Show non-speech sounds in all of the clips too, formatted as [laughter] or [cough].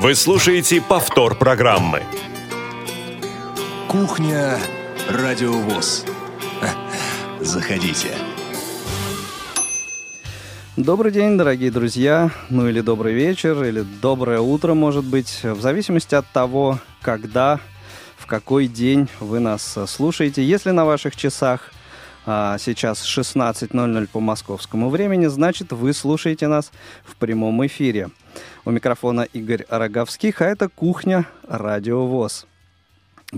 Вы слушаете повтор программы. Кухня Радиовоз. Заходите. Добрый день, дорогие друзья, ну или добрый вечер, или доброе утро, может быть, в зависимости от того, когда, в какой день вы нас слушаете. Если на ваших часах а, сейчас 16.00 по московскому времени, значит, вы слушаете нас в прямом эфире. У микрофона Игорь Роговских, а это «Кухня. Радио ВОЗ».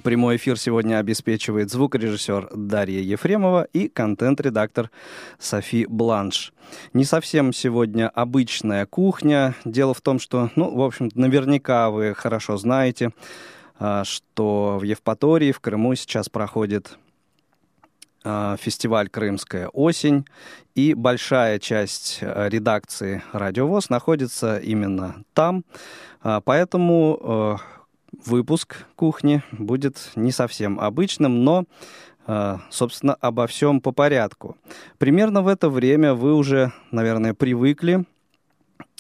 Прямой эфир сегодня обеспечивает звукорежиссер Дарья Ефремова и контент-редактор Софи Бланш. Не совсем сегодня обычная кухня. Дело в том, что, ну, в общем наверняка вы хорошо знаете, а, что в Евпатории, в Крыму сейчас проходит фестиваль «Крымская осень», и большая часть а, редакции «Радиовоз» находится именно там. Поэтому выпуск кухни будет не совсем обычным, но, э, собственно, обо всем по порядку. Примерно в это время вы уже, наверное, привыкли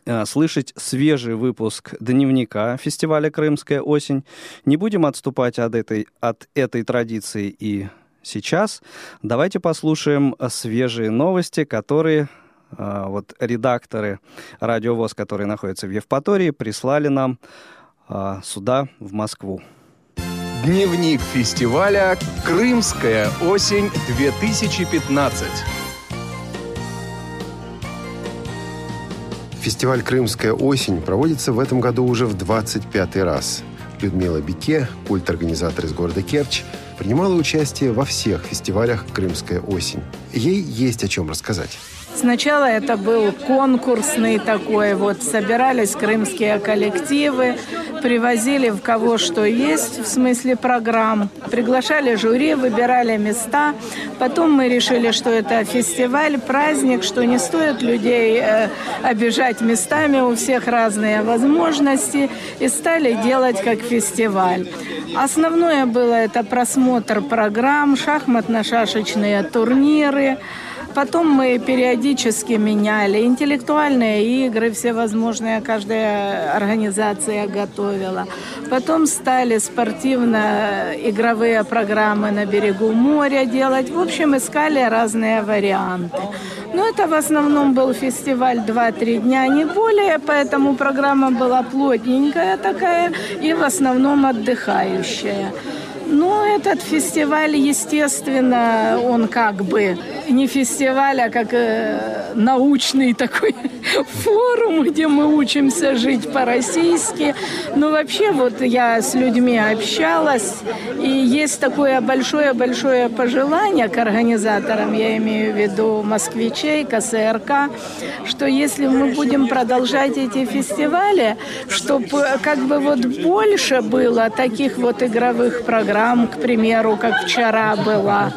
э, слышать свежий выпуск дневника фестиваля «Крымская осень». Не будем отступать от этой, от этой традиции и сейчас. Давайте послушаем свежие новости, которые э, вот редакторы радиовоз, которые находятся в Евпатории, прислали нам а, сюда, в Москву. Дневник фестиваля «Крымская осень-2015». Фестиваль «Крымская осень» проводится в этом году уже в 25 раз. Людмила Бике, культ-организатор из города Керчь, принимала участие во всех фестивалях «Крымская осень». Ей есть о чем рассказать. Сначала это был конкурсный такой, вот. Собирались крымские коллективы, привозили в кого что есть, в смысле программ, приглашали жюри, выбирали места. Потом мы решили, что это фестиваль, праздник, что не стоит людей э, обижать местами, у всех разные возможности, и стали делать как фестиваль. Основное было это просмотр программ, шахматно-шашечные турниры, Потом мы периодически меняли интеллектуальные игры, всевозможные, каждая организация готовила. Потом стали спортивно-игровые программы на берегу моря делать. В общем, искали разные варианты. Но это в основном был фестиваль 2-3 дня, не более, поэтому программа была плотненькая такая и в основном отдыхающая. Ну, этот фестиваль, естественно, он как бы не фестиваль, а как э, научный такой [laughs] форум, где мы учимся жить по-российски. Но вообще вот я с людьми общалась, и есть такое большое-большое пожелание к организаторам, я имею в виду москвичей, КСРК, что если мы будем продолжать эти фестивали, чтобы как бы вот больше было таких вот игровых программ, программ, к примеру, как вчера была.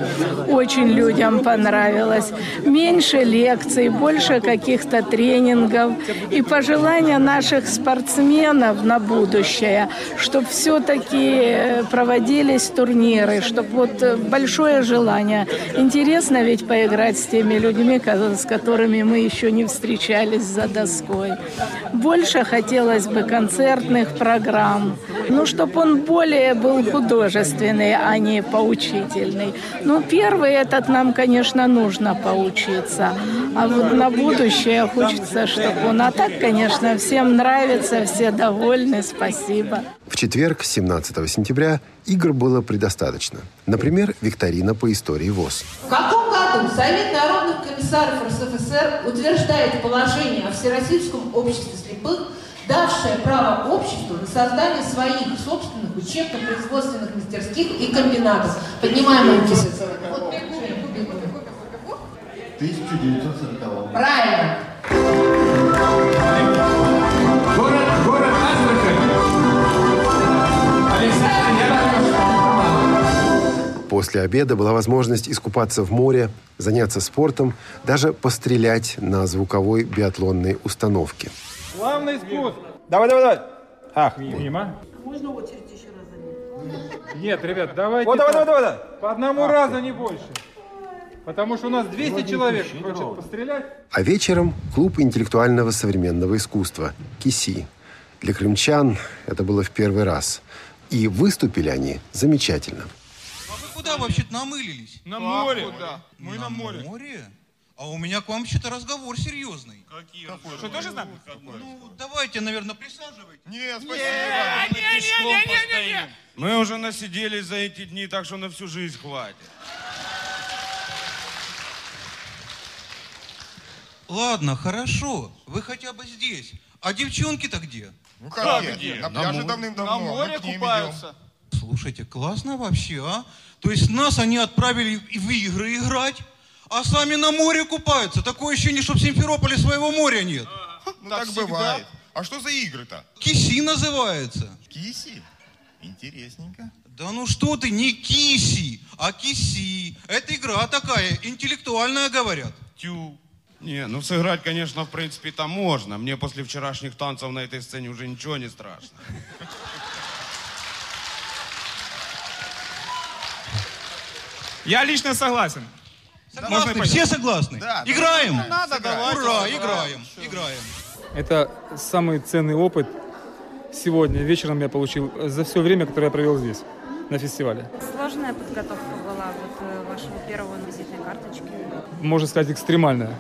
Очень людям понравилось. Меньше лекций, больше каких-то тренингов. И пожелания наших спортсменов на будущее, чтобы все-таки проводились турниры, чтобы вот большое желание. Интересно ведь поиграть с теми людьми, с которыми мы еще не встречались за доской. Больше хотелось бы концертных программ. Ну, чтобы он более был художественный художественный, а не поучительный. Ну, первый этот нам, конечно, нужно поучиться. А вот на будущее хочется, чтобы он... А так, конечно, всем нравится, все довольны, спасибо. В четверг, 17 сентября, игр было предостаточно. Например, викторина по истории ВОЗ. В каком году Совет народных комиссаров РСФСР утверждает положение о Всероссийском обществе слепых давшая право обществу на создание своих собственных учебно-производственных мастерских и комбинатов. Поднимаем руки. Вот 1940. Правильно. Город, город Астрахань. После обеда была возможность искупаться в море, заняться спортом, даже пострелять на звуковой биатлонной установке. Главный спуск. Давай, давай, давай. Ах, мимо. Можно очередь? Нет, ребят, давайте. Вот, давай, давай, давай, давай. По одному разу, не больше. Потому что у нас 200 человек хочет пострелять. А вечером клуб интеллектуального современного искусства КИСИ. Для крымчан это было в первый раз. И выступили они замечательно. А вы куда вообще-то намылились? На море. Мы на море. А у меня к вам вообще-то разговор серьезный. Какие? Что, тоже нами? Ну, давайте, наверное, присаживайтесь. Нет, спасибо. Мы уже насиделись за эти дни, так что на всю жизнь хватит. Ладно, хорошо. Вы хотя бы здесь. А девчонки-то где? Ну как, где? На пляже давным-давно. На море мы к ним купаются. Слушайте, классно вообще, а? То есть нас они отправили и в игры играть, а сами на море купаются. Такое ощущение, что в Симферополе своего моря нет. идем. Ну Так так, всегда. бывает. А что за игры-то? Киси называется. Киси? Интересненько. Да ну что ты, не киси, а киси. Это игра такая, интеллектуальная, говорят. Тю. Не, ну сыграть, конечно, в принципе, там можно. Мне после вчерашних танцев на этой сцене уже ничего не страшно. Я лично согласен. Согласны? пойти? Все согласны? Да, да. играем? Надо, давайте. Ура, играем, играем. Это самый ценный опыт сегодня вечером я получил за все время, которое я провел здесь, на фестивале. Сложная подготовка была вот э, вашего первого визитной карточке. Можно сказать, экстремальная.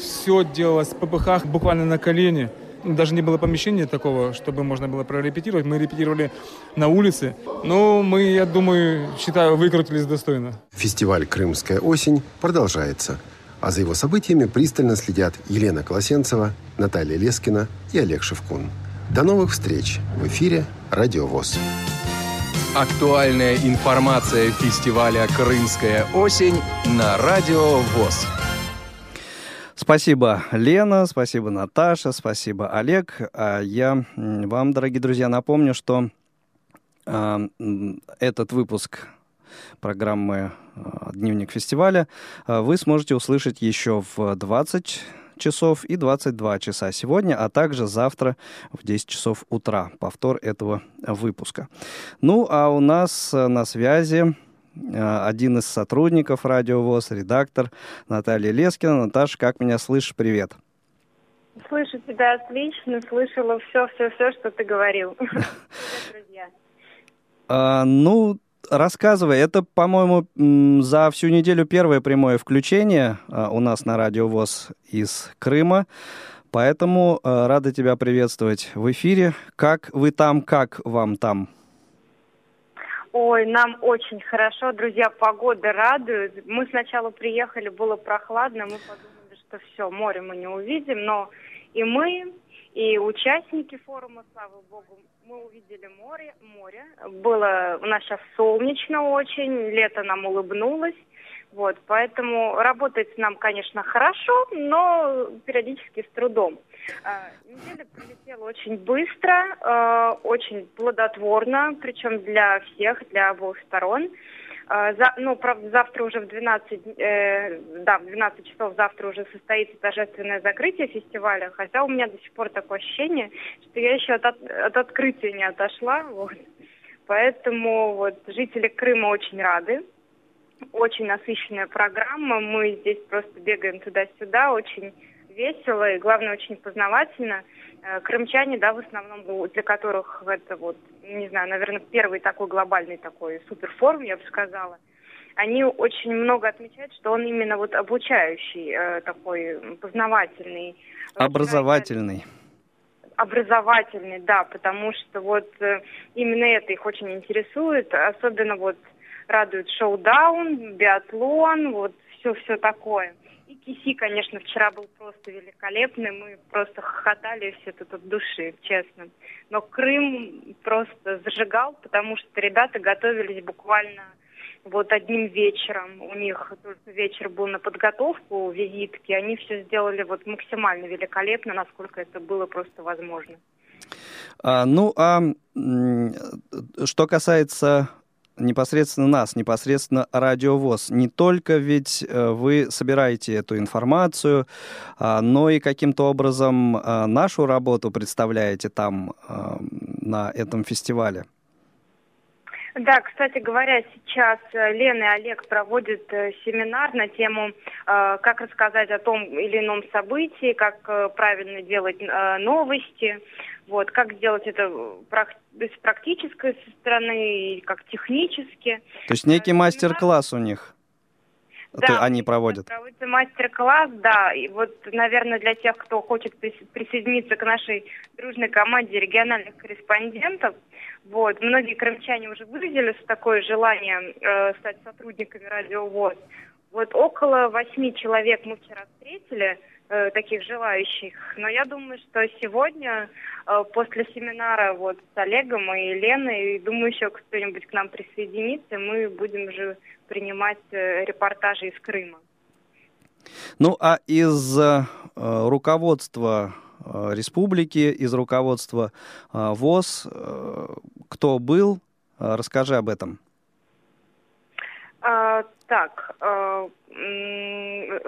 Все делалось в ППХ буквально на колени. Даже не было помещения такого, чтобы можно было прорепетировать. Мы репетировали на улице. Но мы, я думаю, считаю, выкрутились достойно. Фестиваль «Крымская осень» продолжается. А за его событиями пристально следят Елена Колосенцева, Наталья Лескина и Олег Шевкун. До новых встреч в эфире «Радио ВОЗ». Актуальная информация фестиваля «Крымская осень» на Радио ВОЗ. Спасибо, Лена, спасибо, Наташа, спасибо, Олег. А я вам, дорогие друзья, напомню, что м, этот выпуск программы а, «Дневник фестиваля» а, вы сможете услышать еще в 20 часов и 22 часа сегодня, а также завтра в 10 часов утра. Повтор этого выпуска. Ну, а у нас э, на связи э, один из сотрудников Радио ВОЗ, редактор Наталья Лескина. Наташа, как меня слышишь? Привет. Слышу тебя отлично, слышала все-все-все, что ты говорил. [laughs] Друзья. А, ну, рассказывай, это, по-моему, за всю неделю первое прямое включение а, у нас на Радио ВОЗ из Крыма. Поэтому а, рада тебя приветствовать в эфире. Как вы там, как вам там? Ой, нам очень хорошо, друзья, погода радует. Мы сначала приехали, было прохладно, мы подумали, что все, море мы не увидим, но и мы, и участники форума, слава богу, мы увидели море, море. Было у нас сейчас солнечно очень, лето нам улыбнулось. Вот, поэтому работать нам, конечно, хорошо, но периодически с трудом. А, Неделя пролетела очень быстро, э, очень плодотворно, причем для всех, для обоих сторон. А, за- ну, правда, завтра уже в 12, э, да, в 12 часов завтра уже состоится торжественное закрытие фестиваля, хотя у меня до сих пор такое ощущение, что я еще от- от открытия не отошла, вот. Поэтому вот жители Крыма очень рады. Очень насыщенная программа. Мы здесь просто бегаем туда-сюда. Очень весело и, главное, очень познавательно. Э, Крымчане, да, в основном, для которых это вот, не знаю, наверное, первый такой глобальный такой суперфорум, я бы сказала, они очень много отмечают, что он именно вот обучающий, э, такой познавательный. Образовательный. Образовательный, да, потому что вот э, именно это их очень интересует, особенно вот радует шоу-даун, биатлон, вот все-все такое. И Киси, конечно, вчера был просто великолепный, мы просто хохотали все тут от души, честно. Но Крым просто зажигал, потому что ребята готовились буквально вот одним вечером. У них только вечер был на подготовку визитки, они все сделали вот максимально великолепно, насколько это было просто возможно. А, ну, а что касается непосредственно нас, непосредственно радиовоз, не только ведь э, вы собираете эту информацию, а, но и каким-то образом а, нашу работу представляете там, а, на этом фестивале. Да, кстати говоря, сейчас э, Лена и Олег проводят э, семинар на тему, как рассказать о том или ином событии, как правильно делать новости. Вот, как сделать это с практической стороны, и как технически. То есть некий мастер-класс у них Да, они проводят. Проводится мастер-класс, да. И вот, наверное, для тех, кто хочет прис- присоединиться к нашей дружной команде региональных корреспондентов, вот, многие крымчане уже выразили такое желание э, стать сотрудниками Радио ВОЗ. Вот около восьми человек мы вчера встретили, э, таких желающих. Но я думаю, что сегодня, э, после семинара вот с Олегом и Леной, и думаю, еще кто-нибудь к нам присоединится, мы будем уже принимать э, репортажи из Крыма. Ну, а из э, руководства э, республики, из руководства э, ВОЗ, э, кто был, Э, расскажи об этом. А, так, а, э,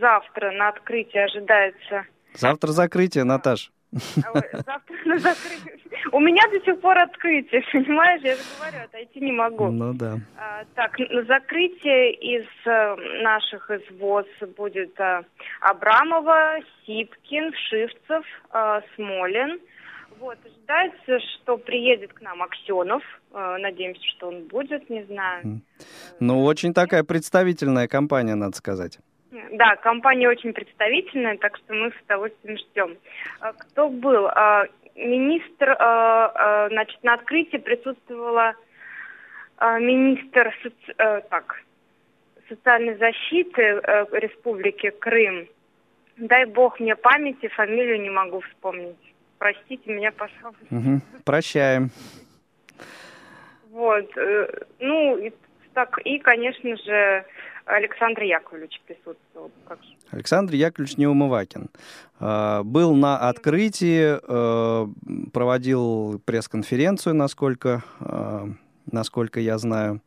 завтра на открытии ожидается... Завтра закрытие, Наташ. Завтра на закрытие. У меня до сих пор открытие, [laughs] понимаешь? Я же говорю, отойти не могу. Ну да. А, Так, на закрытие из э, наших из ВОЗ будет э, Абрамова, Сипкин, Шивцев, э, Смолин. Вот, ожидается, что приедет к нам Аксенов. Э, Надеемся, что он будет, не знаю. Ну, очень такая представительная компания, надо сказать. Да, компания очень представительная, так что мы с удовольствием ждем. А, Кто был? А, Министр, значит, на открытии присутствовала министр соци- э, так, социальной защиты э, Республики Крым. Дай бог мне памяти, фамилию не могу вспомнить. Простите меня, пожалуйста. Мгм. Прощаем. Вот, э, ну, и, так, и, конечно же, Александр Яковлевич присутствовал. Как же. Александр Яковлевич Неумывакин. Э, Был на открытии, э, проводил пресс-конференцию, насколько, насколько я знаю.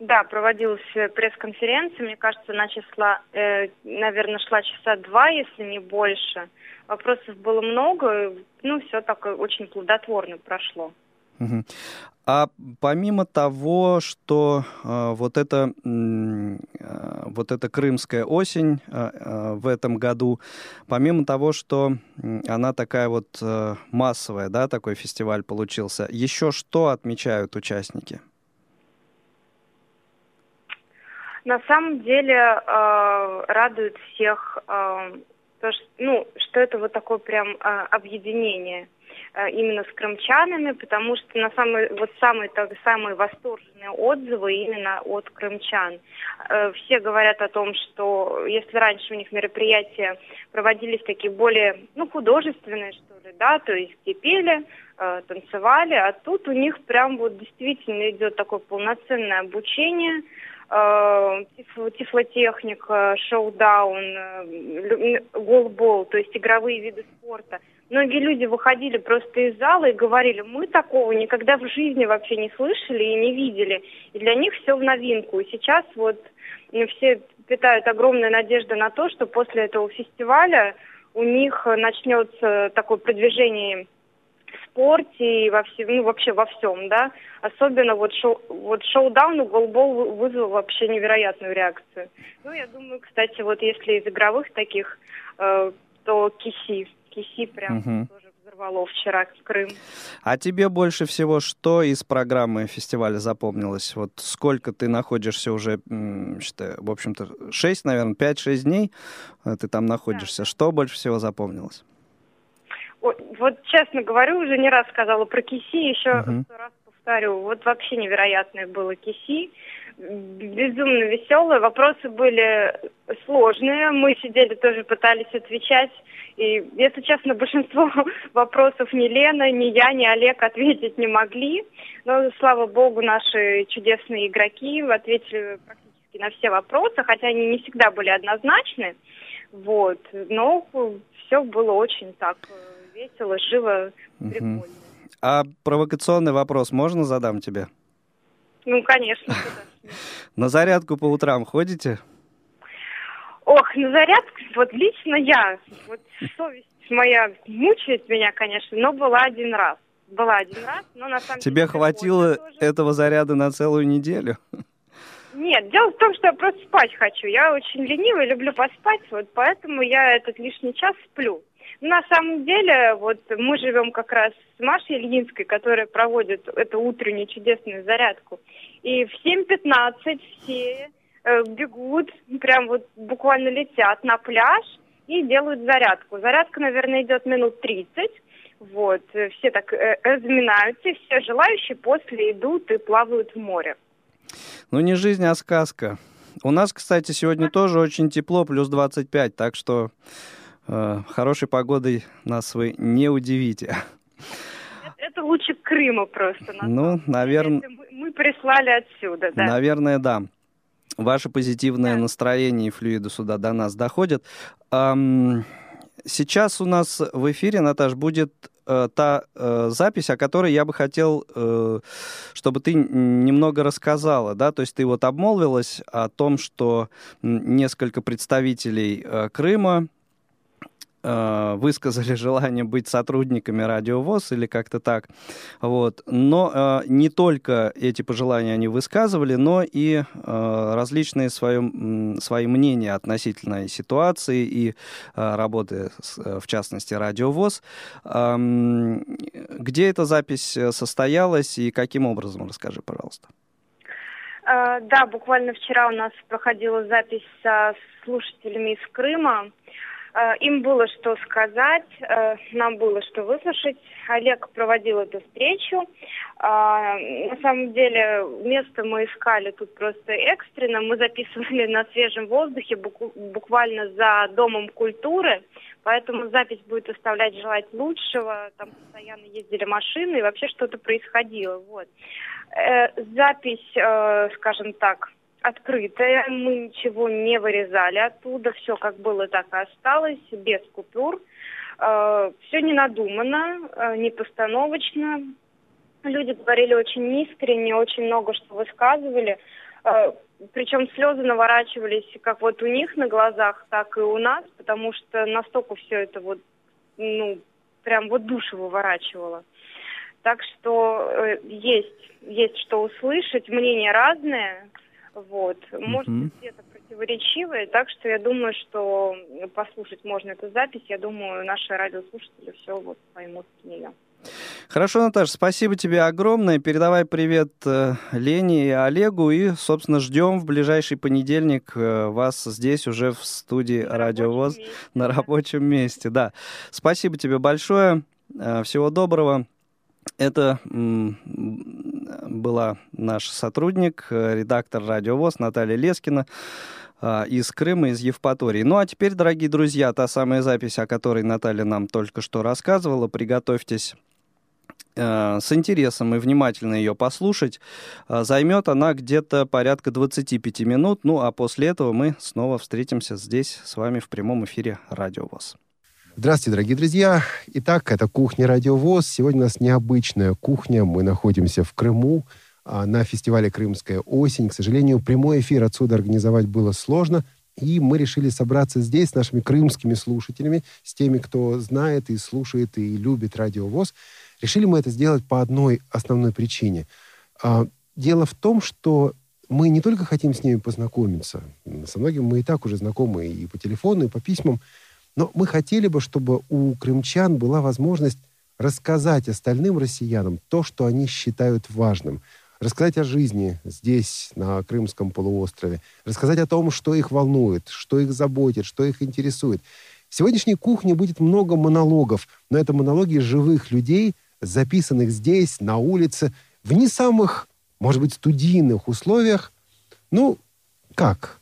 Да, проводилась пресс-конференция, мне кажется, она числа, э, наверное, шла часа два, если не больше. Вопросов было много, ну, все так очень плодотворно прошло. А помимо того, что э, вот эта э, вот эта крымская осень э, э, в этом году, помимо того, что она такая вот э, массовая, да, такой фестиваль получился, еще что отмечают участники? На самом деле э, радует всех э, то, что, ну, что это вот такое прям э, объединение э, именно с крымчанами, потому что на самые, вот самые, так, самые восторженные отзывы именно от крымчан. Э, все говорят о том, что если раньше у них мероприятия проводились такие более, ну, художественные, что ли, да, то есть и пели, э, танцевали, а тут у них прям вот действительно идет такое полноценное обучение, тифлотехника, шоу-даун, э, лю- голбол, то есть игровые виды спорта. Многие люди выходили просто из зала и говорили, мы такого никогда в жизни вообще не слышали и не видели. И для них все в новинку. И сейчас вот м, все питают огромную надежду на то, что после этого фестиваля у них э, начнется такое продвижение в спорте и во всем, ну, вообще во всем, да. Особенно вот, шоу, вот шоу-даун и голбол вы- вызвал вообще невероятную реакцию. Ну, я думаю, кстати, вот если из игровых таких, э, то Киси. Киси прям Мгм. тоже взорвало вчера Крым. А тебе больше всего что из программы фестиваля запомнилось? Вот сколько ты находишься уже, м, считай, в общем-то, 6, наверное, 5-6 дней э, ты там находишься. Что больше всего запомнилось? Ой, Вот, честно говорю, уже не раз сказала про Киси, еще сто раз повторю. Вот вообще невероятное было Киси. Безумно веселые. Вопросы были сложные. Мы сидели тоже пытались отвечать. И, если честно, большинство [laughs] вопросов ни Лена, ни я, ни Олег ответить не могли. Но, слава богу, наши чудесные игроки ответили практически на все вопросы, хотя они не всегда были однозначны. Вот. Но все было очень так э, весело, живо, Мгм. А провокационный вопрос можно задам тебе? Ну, [laughs] конечно. На зарядку по утрам ходите? Ох, на зарядку, вот лично я, вот совесть моя мучает меня, конечно, но была один раз. Была один раз, но на самом Тебе деле... хватило этого заряда на целую неделю? Нет, дело в том, что я просто спать хочу. Я очень ленивая, люблю поспать, вот поэтому я этот лишний час сплю. На самом деле, вот мы живем как раз с Машей Ильинской, которая проводит эту утреннюю чудесную зарядку. И в 7.15 все э, бегут, прям вот буквально летят на пляж и делают зарядку. Зарядка, наверное, идет минут 30. Вот, э, все так э, разминаются, все желающие после идут и плавают в море. Ну, не жизнь, а сказка. У нас, кстати, сегодня тоже очень тепло, плюс 25, так что хорошей погодой нас вы не удивите. Это лучше Крыма просто. Ну, наверное... Мы, прислали отсюда, да. Наверное, да. Ваше позитивное да. настроение и флюиды сюда до нас доходят. Сейчас у нас в эфире, Наташ, будет э, та э, запись, о которой я бы хотел, э, чтобы ты немного рассказала, да, то есть ты вот обмолвилась о том, что несколько представителей э, Крыма Э, высказали [laughs] желание быть сотрудниками радиовоз или как-то так. Вот. Но э, не только эти пожелания они высказывали, но и э, различные свои, свои мнения относительно ситуации и э, работы, в частности, радиовоз. Э, где эта запись состоялась и каким образом? Расскажи, пожалуйста. Э, да, буквально вчера у нас проходила запись со слушателями из Крыма. Э, им было что сказать, э, нам было что выслушать. Олег проводил эту встречу. Э, на самом деле место мы искали тут просто экстренно. Мы записывали на свежем воздухе, буквально за Домом культуры. Поэтому запись будет оставлять желать лучшего. Там постоянно ездили машины и вообще что-то происходило. Вот. Запись, скажем так, открытая, мы ничего не вырезали оттуда, все как было, так и осталось, без купюр. Э, все не надумано, э, не постановочно. Люди говорили очень искренне, очень много что высказывали. Э, причем слезы наворачивались как вот у них на глазах, так и у нас, потому что настолько все это вот, ну, прям вот душу выворачивало. Так что есть, есть что услышать, мнения разные. Вот. Может быть, где-то противоречивые, так что я думаю, что послушать можно эту запись. Я думаю, наши радиослушатели все вот поймут с нее. Хорошо, Наташа, спасибо тебе огромное. Передавай привет э, Лене и Олегу. И, собственно, ждем в ближайший понедельник э, вас здесь уже в студии на Радио ВОЗ месте, на рабочем месте. Да. Спасибо тебе большое. Э, всего доброго. Это была наш сотрудник, э, редактор «Радиовоз» Наталья Лескина а, из Крыма, из Евпатории. Ну а теперь, дорогие друзья, та самая запись, о которой Наталья нам только что рассказывала, приготовьтесь э, с интересом и внимательно ее послушать. Займет она где-то порядка 25 минут. Ну а после этого мы снова встретимся здесь с вами в прямом эфире «Радио ВОЗ». Здравствуйте, дорогие друзья. Итак, это кухня Радиовоз. Сегодня у нас необычная кухня. Мы находимся в Крыму а, на фестивале «Крымская осень». К сожалению, прямой эфир отсюда организовать было сложно. И мы решили собраться здесь с нашими крымскими слушателями, с теми, кто знает и слушает и любит радиовоз. Решили мы это сделать по одной основной причине. А, дело в том, что мы не только хотим с ними познакомиться, со многими мы и так уже знакомы и по телефону, и по письмам, но мы хотели бы, чтобы у крымчан была возможность рассказать остальным россиянам то, что они считают важным. Рассказать о жизни здесь, на Крымском полуострове. Рассказать о том, что их волнует, что их заботит, что их интересует. В сегодняшней кухне будет много монологов, но это монологи живых людей, записанных здесь, на улице, в не самых, может быть, студийных условиях. Ну, как?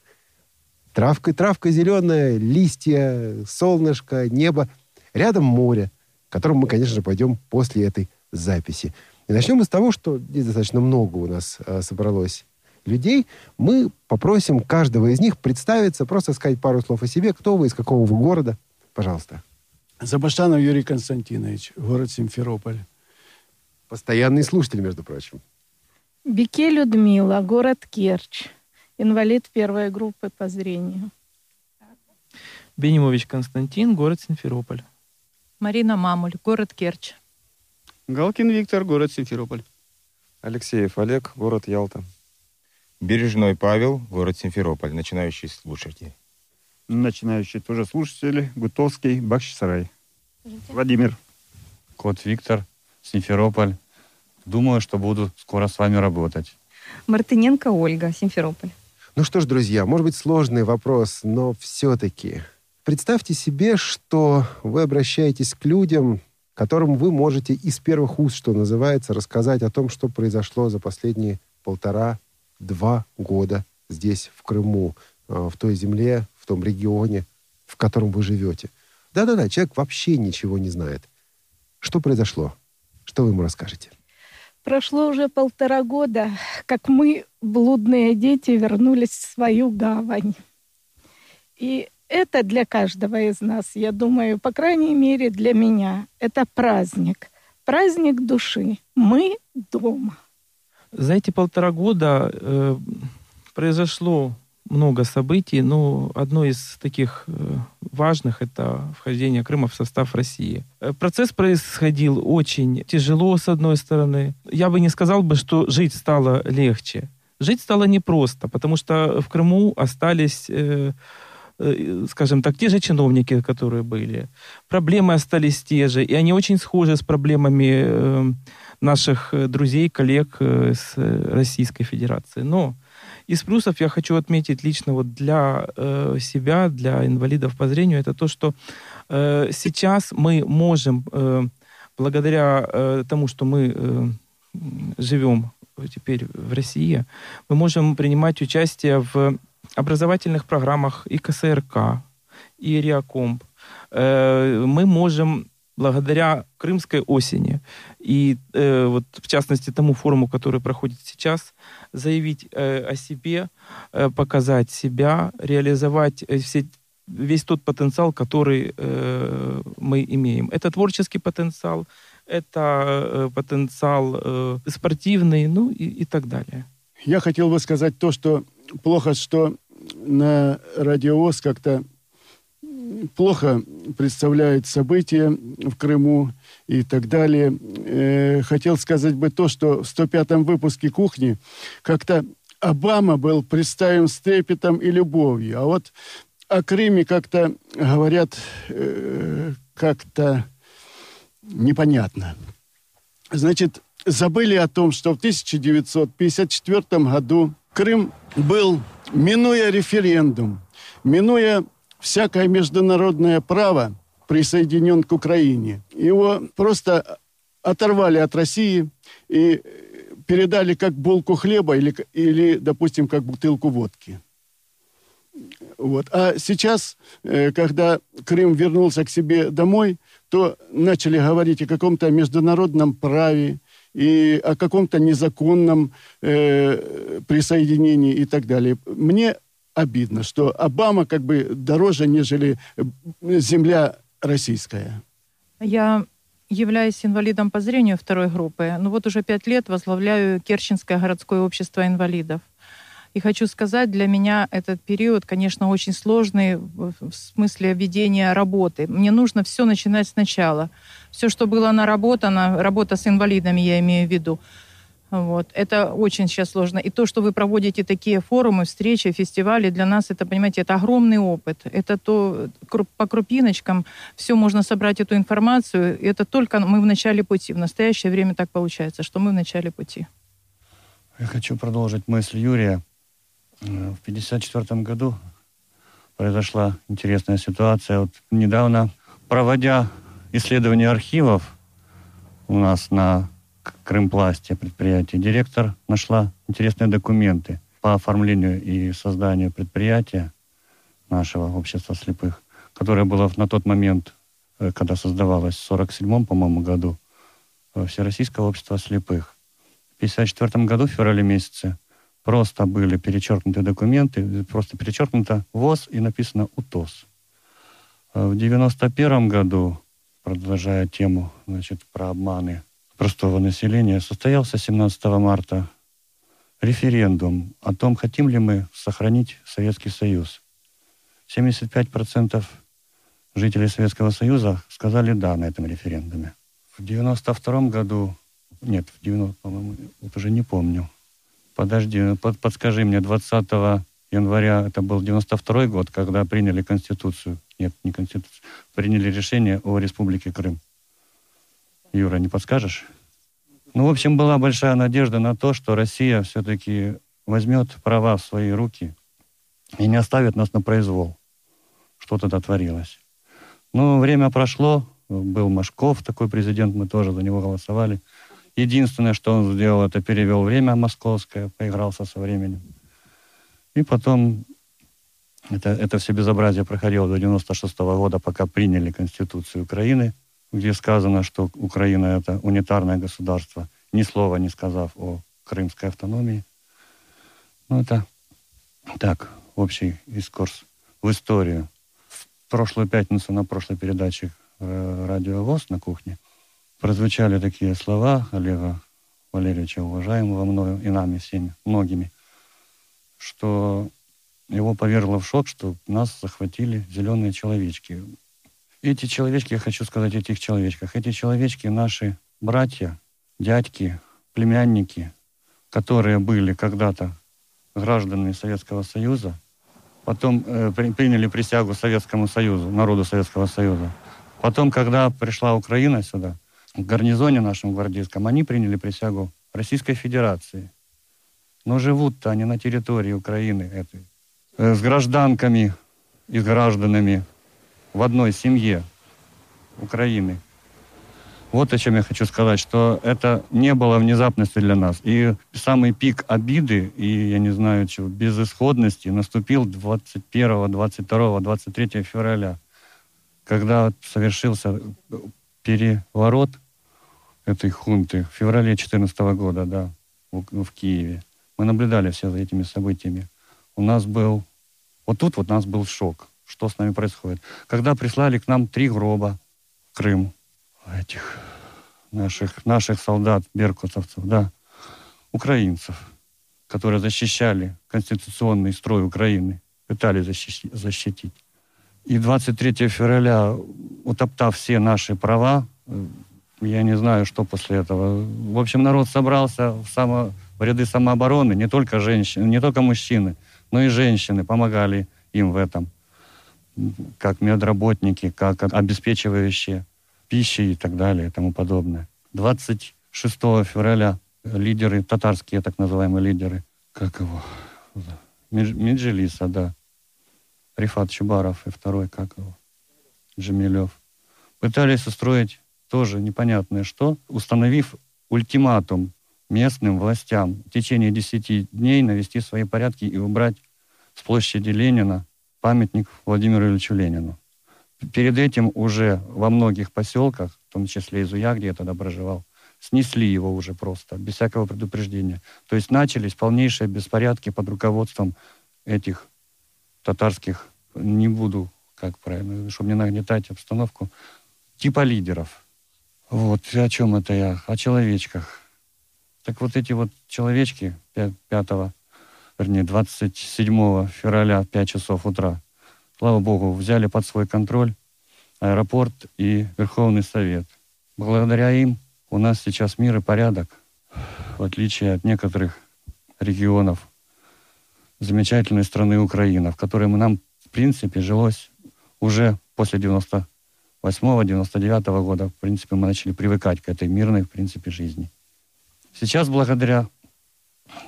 Травка, травка зеленая, листья, солнышко, небо. Рядом море, к которому мы, конечно же, пойдем после этой записи. И начнем мы с того, что здесь достаточно много у нас э, собралось людей. Мы попросим каждого из них представиться, просто сказать пару слов о себе. Кто вы, из какого вы города? Пожалуйста. Забаштанов Юрий Константинович, город Симферополь. Постоянный слушатель, между прочим. Бике Людмила, город Керчь инвалид первой группы по зрению. Бенимович Константин, город Симферополь. Марина Мамуль, город Керчь. Галкин Виктор, город Симферополь. Алексеев Олег, город Ялта. Бережной Павел, город Симферополь, начинающий слушатель. Начинающий тоже слушатели, Гутовский, Бахчисарай. Владимир. Кот Виктор, Симферополь. Думаю, что буду скоро с вами работать. Мартыненко Ольга, Симферополь. Ну что ж, друзья, может быть сложный вопрос, но все-таки представьте себе, что вы обращаетесь к людям, которым вы можете из первых уст, что называется, рассказать о том, что произошло за последние полтора-два года здесь, в Крыму, э, в той земле, в том регионе, в котором вы живете. Да-да-да, человек вообще ничего не знает. Что произошло? Что вы ему расскажете? Прошло уже полтора года, как мы, блудные дети, вернулись в свою гавань. И это для каждого из нас, я думаю, по крайней мере для меня, это праздник. Праздник души. Мы дома. За эти полтора года э, произошло много событий, но одно из таких э, важных это вхождение Крыма в состав России. Э, процесс происходил очень тяжело, с одной стороны. Я бы не сказал бы, что жить стало легче. Жить стало непросто, потому что в Крыму остались э, скажем так, те же чиновники, которые были. Проблемы остались те же, и они очень схожи с проблемами наших друзей, коллег с Российской Федерации. Но из плюсов я хочу отметить лично вот для э, себя, для инвалидов по зрению, это то, что э, сейчас мы можем, э, благодаря э, тому, что мы э, живем теперь в России, мы можем принимать участие в образовательных программах и КСРК, и Реакомп. Э, мы можем благодаря крымской осени и э, вот в частности тому форуму, который проходит сейчас, заявить э, о себе, э, показать себя, реализовать э, все, весь тот потенциал, который э, мы имеем. Это творческий потенциал, это э, потенциал э, спортивный, ну и, и так далее. Я хотел бы сказать то, что плохо, что на радиовоз как-то плохо представляют события в Крыму и так далее. Э, хотел сказать бы то, что в 105-м выпуске «Кухни» как-то Обама был представлен с трепетом и любовью. А вот о Крыме как-то говорят э, как-то непонятно. Значит, забыли о том, что в 1954 году Крым был, минуя референдум, минуя всякое международное право присоединен к Украине. Его просто оторвали от России и передали как булку хлеба или, или допустим, как бутылку водки. Вот. А сейчас, э, когда Крым вернулся к себе домой, то начали говорить о каком-то международном праве и о каком-то незаконном э, присоединении и так далее. Мне обидно, что Обама как бы дороже, нежели э, земля российская. Я являюсь инвалидом по зрению второй группы. Ну вот уже пять лет возглавляю Керченское городское общество инвалидов. И хочу сказать, для меня этот период, конечно, очень сложный в смысле ведения работы. Мне нужно все начинать сначала. Все, что было наработано, работа с инвалидами, я имею в виду, вот. Это очень сейчас сложно. И то, что вы проводите такие форумы, встречи, фестивали, для нас это, понимаете, это огромный опыт. Это то, по крупиночкам все можно собрать эту информацию. И это только мы в начале пути. В настоящее время так получается, что мы в начале пути. Я хочу продолжить мысль Юрия. Э, в 1954 году произошла интересная ситуация. Вот недавно, проводя исследование архивов у нас на Крымпласте предприятия, директор нашла интересные документы по оформлению и созданию предприятия нашего общества слепых, которое было на тот момент, э, когда создавалось в 47 по-моему, году, э, Всероссийское общество слепых. В 1954 году, в феврале месяце, просто были перечеркнуты документы, просто перечеркнуто ВОЗ и написано УТОС. Э, в 1991 году, продолжая тему значит, про обманы простого населения состоялся 17 марта референдум о том, хотим ли мы сохранить Советский Союз. 75% жителей Советского Союза сказали «да» на этом референдуме. В 92 году, нет, в 90, по-моему, вот уже не помню. Подожди, под, подскажи мне, 20 января, это был 92 год, когда приняли Конституцию, нет, не Конституцию, приняли решение о Республике Крым. Юра, не подскажешь? Ну, в общем, была большая надежда на то, что Россия все-таки возьмет права в свои руки и не оставит нас на произвол. Что тогда творилось? Ну, время прошло, был Машков, такой президент, мы тоже за него голосовали. Единственное, что он сделал, это перевел время московское, поигрался со временем. И потом это, это все безобразие проходило до 96 -го года, пока приняли Конституцию Украины, где сказано, что Украина — это унитарное государство, ни слова не сказав о крымской автономии. Ну, это так, общий экскурс в историю. В прошлую пятницу на прошлой передаче э, «Радио ВОЗ» на кухне прозвучали такие слова Олега Валерьевича, уважаемого мною и нами всеми, многими, что его повергло в шок, что нас захватили зеленые человечки. Эти человечки, я хочу сказать о этих человечках, эти человечки наши братья, дядьки, племянники, которые были когда-то гражданами Советского Союза, потом э, при, приняли присягу Советскому Союзу, народу Советского Союза. Потом, когда пришла Украина сюда, в гарнизоне нашем гвардейском, они приняли присягу Российской Федерации. Но живут-то они на территории Украины этой, э, с гражданками и с гражданами в одной семье Украины. Вот о чем я хочу сказать, что это не было внезапностью для нас. И самый пик обиды и, я не знаю чего, безысходности наступил 21, 22, 23 февраля, когда совершился переворот этой хунты в феврале 2014 года, да, в, в Киеве. Мы наблюдали все за этими событиями. У нас был, вот тут вот у нас был шок, что с нами происходит. Когда прислали к нам три гроба в Крым, этих наших, наших солдат, беркутовцев, да, украинцев, которые защищали конституционный строй Украины, пытались защитить. И 23 февраля, утоптав все наши права, я не знаю, что после этого. В общем, народ собрался в, само, в ряды самообороны, не только женщины, не только мужчины, но и женщины помогали им в этом, как медработники, как обеспечивающие пищей и так далее и тому подобное. 26 февраля лидеры, татарские так называемые лидеры, как его, Меджилиса, да, Рифат Чубаров и второй, как его, Джемилев, пытались устроить тоже непонятное что, установив ультиматум местным властям в течение 10 дней навести свои порядки и убрать с площади Ленина памятник Владимиру Ильичу Ленину. Перед этим уже во многих поселках, в том числе Изуя, где я тогда проживал, снесли его уже просто, без всякого предупреждения. То есть начались полнейшие беспорядки под руководством этих татарских, не буду, как правильно, чтобы не нагнетать обстановку, типа лидеров. Вот, о чем это я? О человечках. Так вот эти вот человечки 5, 5 вернее, 27 февраля, 5 часов утра, слава богу, взяли под свой контроль аэропорт и Верховный Совет. Благодаря им у нас сейчас мир и порядок, в отличие от некоторых регионов замечательной страны Украина, в которой мы, нам, в принципе, жилось уже после 98-99 года. В принципе, мы начали привыкать к этой мирной, в принципе, жизни. Сейчас, благодаря,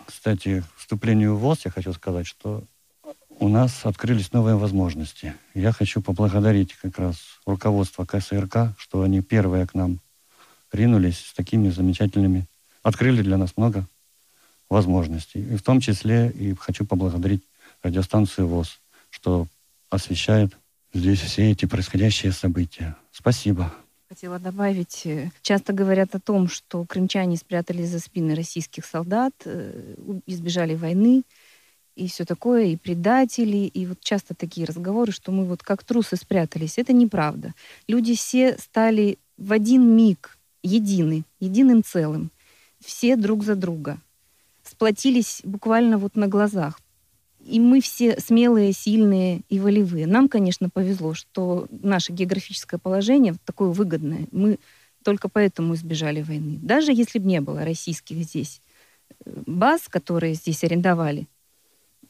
кстати, вступлению в ВОЗ, я хочу сказать, что у нас открылись новые возможности. Я хочу поблагодарить как раз руководство КСРК, что они первые к нам ринулись с такими замечательными, открыли для нас много возможностей. И в том числе и хочу поблагодарить радиостанцию ВОЗ, что освещает здесь все эти происходящие события. Спасибо. Хотела добавить, э, часто говорят о том, что крымчане спрятались за спины российских солдат, э, избежали войны, и все такое, и предатели, и вот часто такие разговоры, что мы вот как трусы спрятались. Это неправда. Люди все стали в один миг едины, единым целым. Все друг за друга. Сплотились буквально вот на глазах. И мы все смелые, сильные и волевые. Нам, конечно, повезло, что наше географическое положение такое выгодное. Мы только поэтому избежали войны. Даже если бы не было российских здесь э, баз, которые здесь арендовали,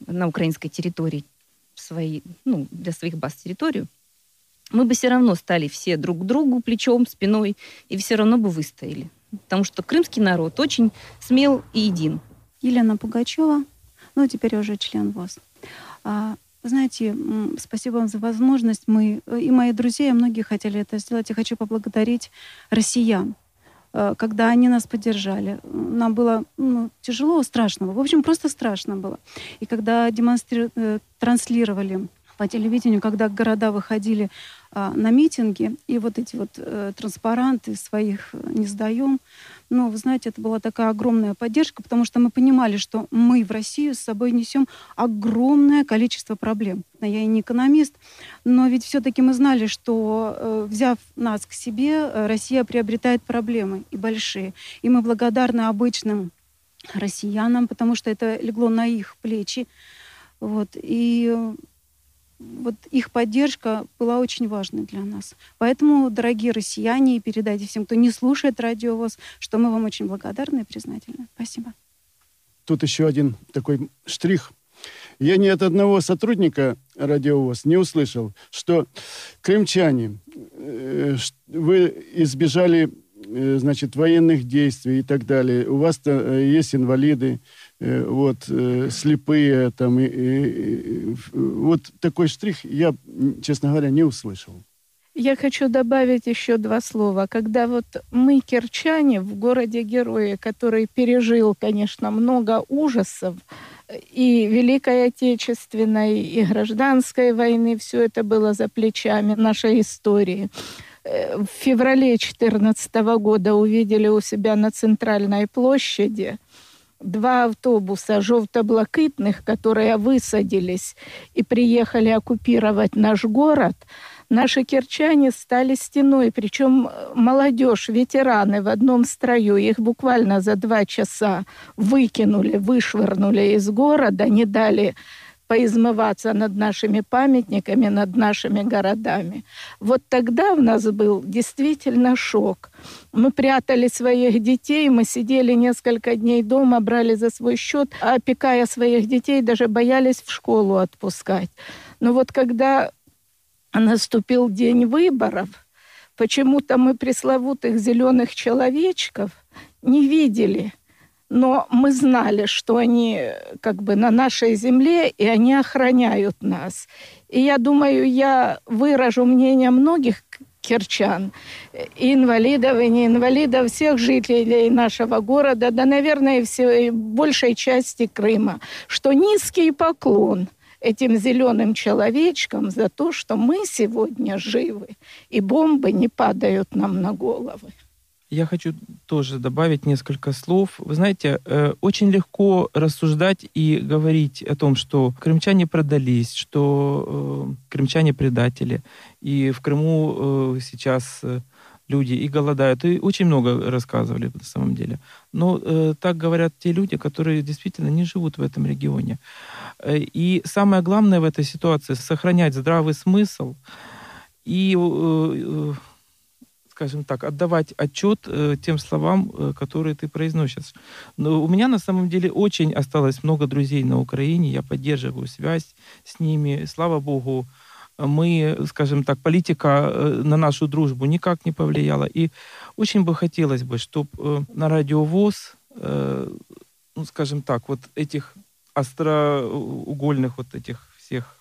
на украинской территории свои, ну, для своих баз территорию, мы бы все равно стали все друг к другу плечом, спиной, и все равно бы выстояли. Потому что крымский народ очень смел и един. Елена Пугачева, ну, теперь уже член ВОЗ. А, знаете, спасибо вам за возможность. Мы и мои друзья, и многие хотели это сделать. Я хочу поблагодарить россиян, э, когда они нас поддержали. Нам было ну, тяжело, страшно. В общем, просто страшно было. И когда демонстри... Э, транслировали по телевидению, когда города выходили а, на митинги, и вот эти вот э, транспаранты своих э, не сдаем. Но, вы знаете, это была такая огромная поддержка, потому что мы понимали, что мы в Россию с собой несем огромное количество проблем. Я и не экономист, но ведь все-таки мы знали, что, э, взяв нас к себе, э, Россия приобретает проблемы и большие. И мы благодарны обычным россиянам, потому что это легло на их плечи. Вот. И вот их поддержка была очень важной для нас. Поэтому, дорогие россияне, передайте всем, кто не слушает радио ВОЗ, что мы вам очень благодарны и признательны. Спасибо. Тут еще один такой штрих. Я ни от одного сотрудника радиовоз не услышал, что крымчане, э, вы избежали э, значит, военных действий и так далее. У вас-то э, есть инвалиды, вот, э, слепые, там, и, и, и, вот такой штрих я, честно говоря, не услышал. Я хочу добавить еще два слова. Когда вот мы, керчане, в городе Герои, который пережил, конечно, много ужасов, и Великой Отечественной, и Гражданской войны, все это было за плечами нашей истории. Э, в феврале 2014 года увидели у себя на центральной площади – два автобуса желто-блакитных, которые высадились и приехали оккупировать наш город, наши керчане стали стеной, причем э, молодежь, ветераны в одном строю, их буквально за два часа выкинули, вышвырнули из города, не дали поизмываться над нашими памятниками, над нашими городами. Вот тогда у нас был действительно шок. Мы прятали своих детей, мы сидели несколько дней дома, брали за свой счет, а опекая своих детей, даже боялись в школу отпускать. Но вот когда наступил день выборов, почему-то мы пресловутых зеленых человечков не видели – но мы знали, что они как бы на нашей земле, и они охраняют нас. И я думаю, я выражу мнение многих керчан, и инвалидов, и не инвалидов, всех жителей нашего города, да, наверное, всей большей части Крыма, что низкий поклон этим зеленым человечкам за то, что мы сегодня живы, и бомбы не падают нам на головы. Я хочу тоже добавить несколько слов. Вы знаете, э, очень легко рассуждать и говорить о том, что крымчане продались, что э, крымчане предатели, и в Крыму э, сейчас люди и голодают, и очень много рассказывали на самом деле. Но э, так говорят те люди, которые действительно не живут в этом регионе. И самое главное в этой ситуации — сохранять здравый смысл и э, скажем так, отдавать отчет э, тем словам, э, которые ты произносишь. Но у меня на самом деле очень осталось много друзей на Украине, я поддерживаю связь с ними. Слава Богу, мы, скажем так, политика э, на нашу дружбу никак не повлияла. И очень бы хотелось бы, чтобы э, на радиовоз, э, ну, скажем так, вот этих остроугольных вот этих всех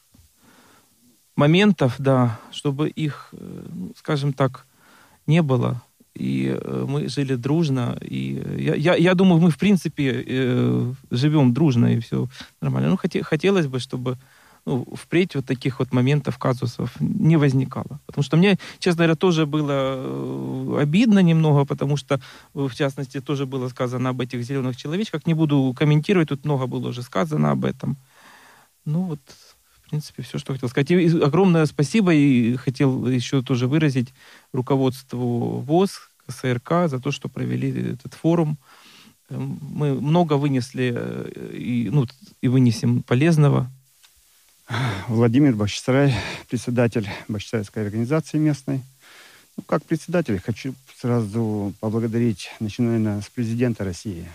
моментов, да, чтобы их, ну, скажем так, не было. И э, мы жили дружно. И я, я, я думаю, мы, в принципе, э, живем дружно, и все нормально. Ну, хоте, хотелось бы, чтобы ну, впредь вот таких вот моментов, казусов не возникало. Потому что мне, честно говоря, тоже было э, обидно немного, потому что, в частности, тоже было сказано об этих зеленых человечках. Не буду комментировать, тут много было уже сказано об этом. Ну вот, в принципе, все, что хотел сказать. И огромное спасибо и хотел еще тоже выразить руководству ВОЗ, КСРК за то, что провели этот форум. Эм, мы много вынесли э, и, ну, и вынесем полезного. Владимир Бахчисарай, председатель Бахчисарайской организации местной. Ну, как председатель хочу сразу поблагодарить, начиная с президента России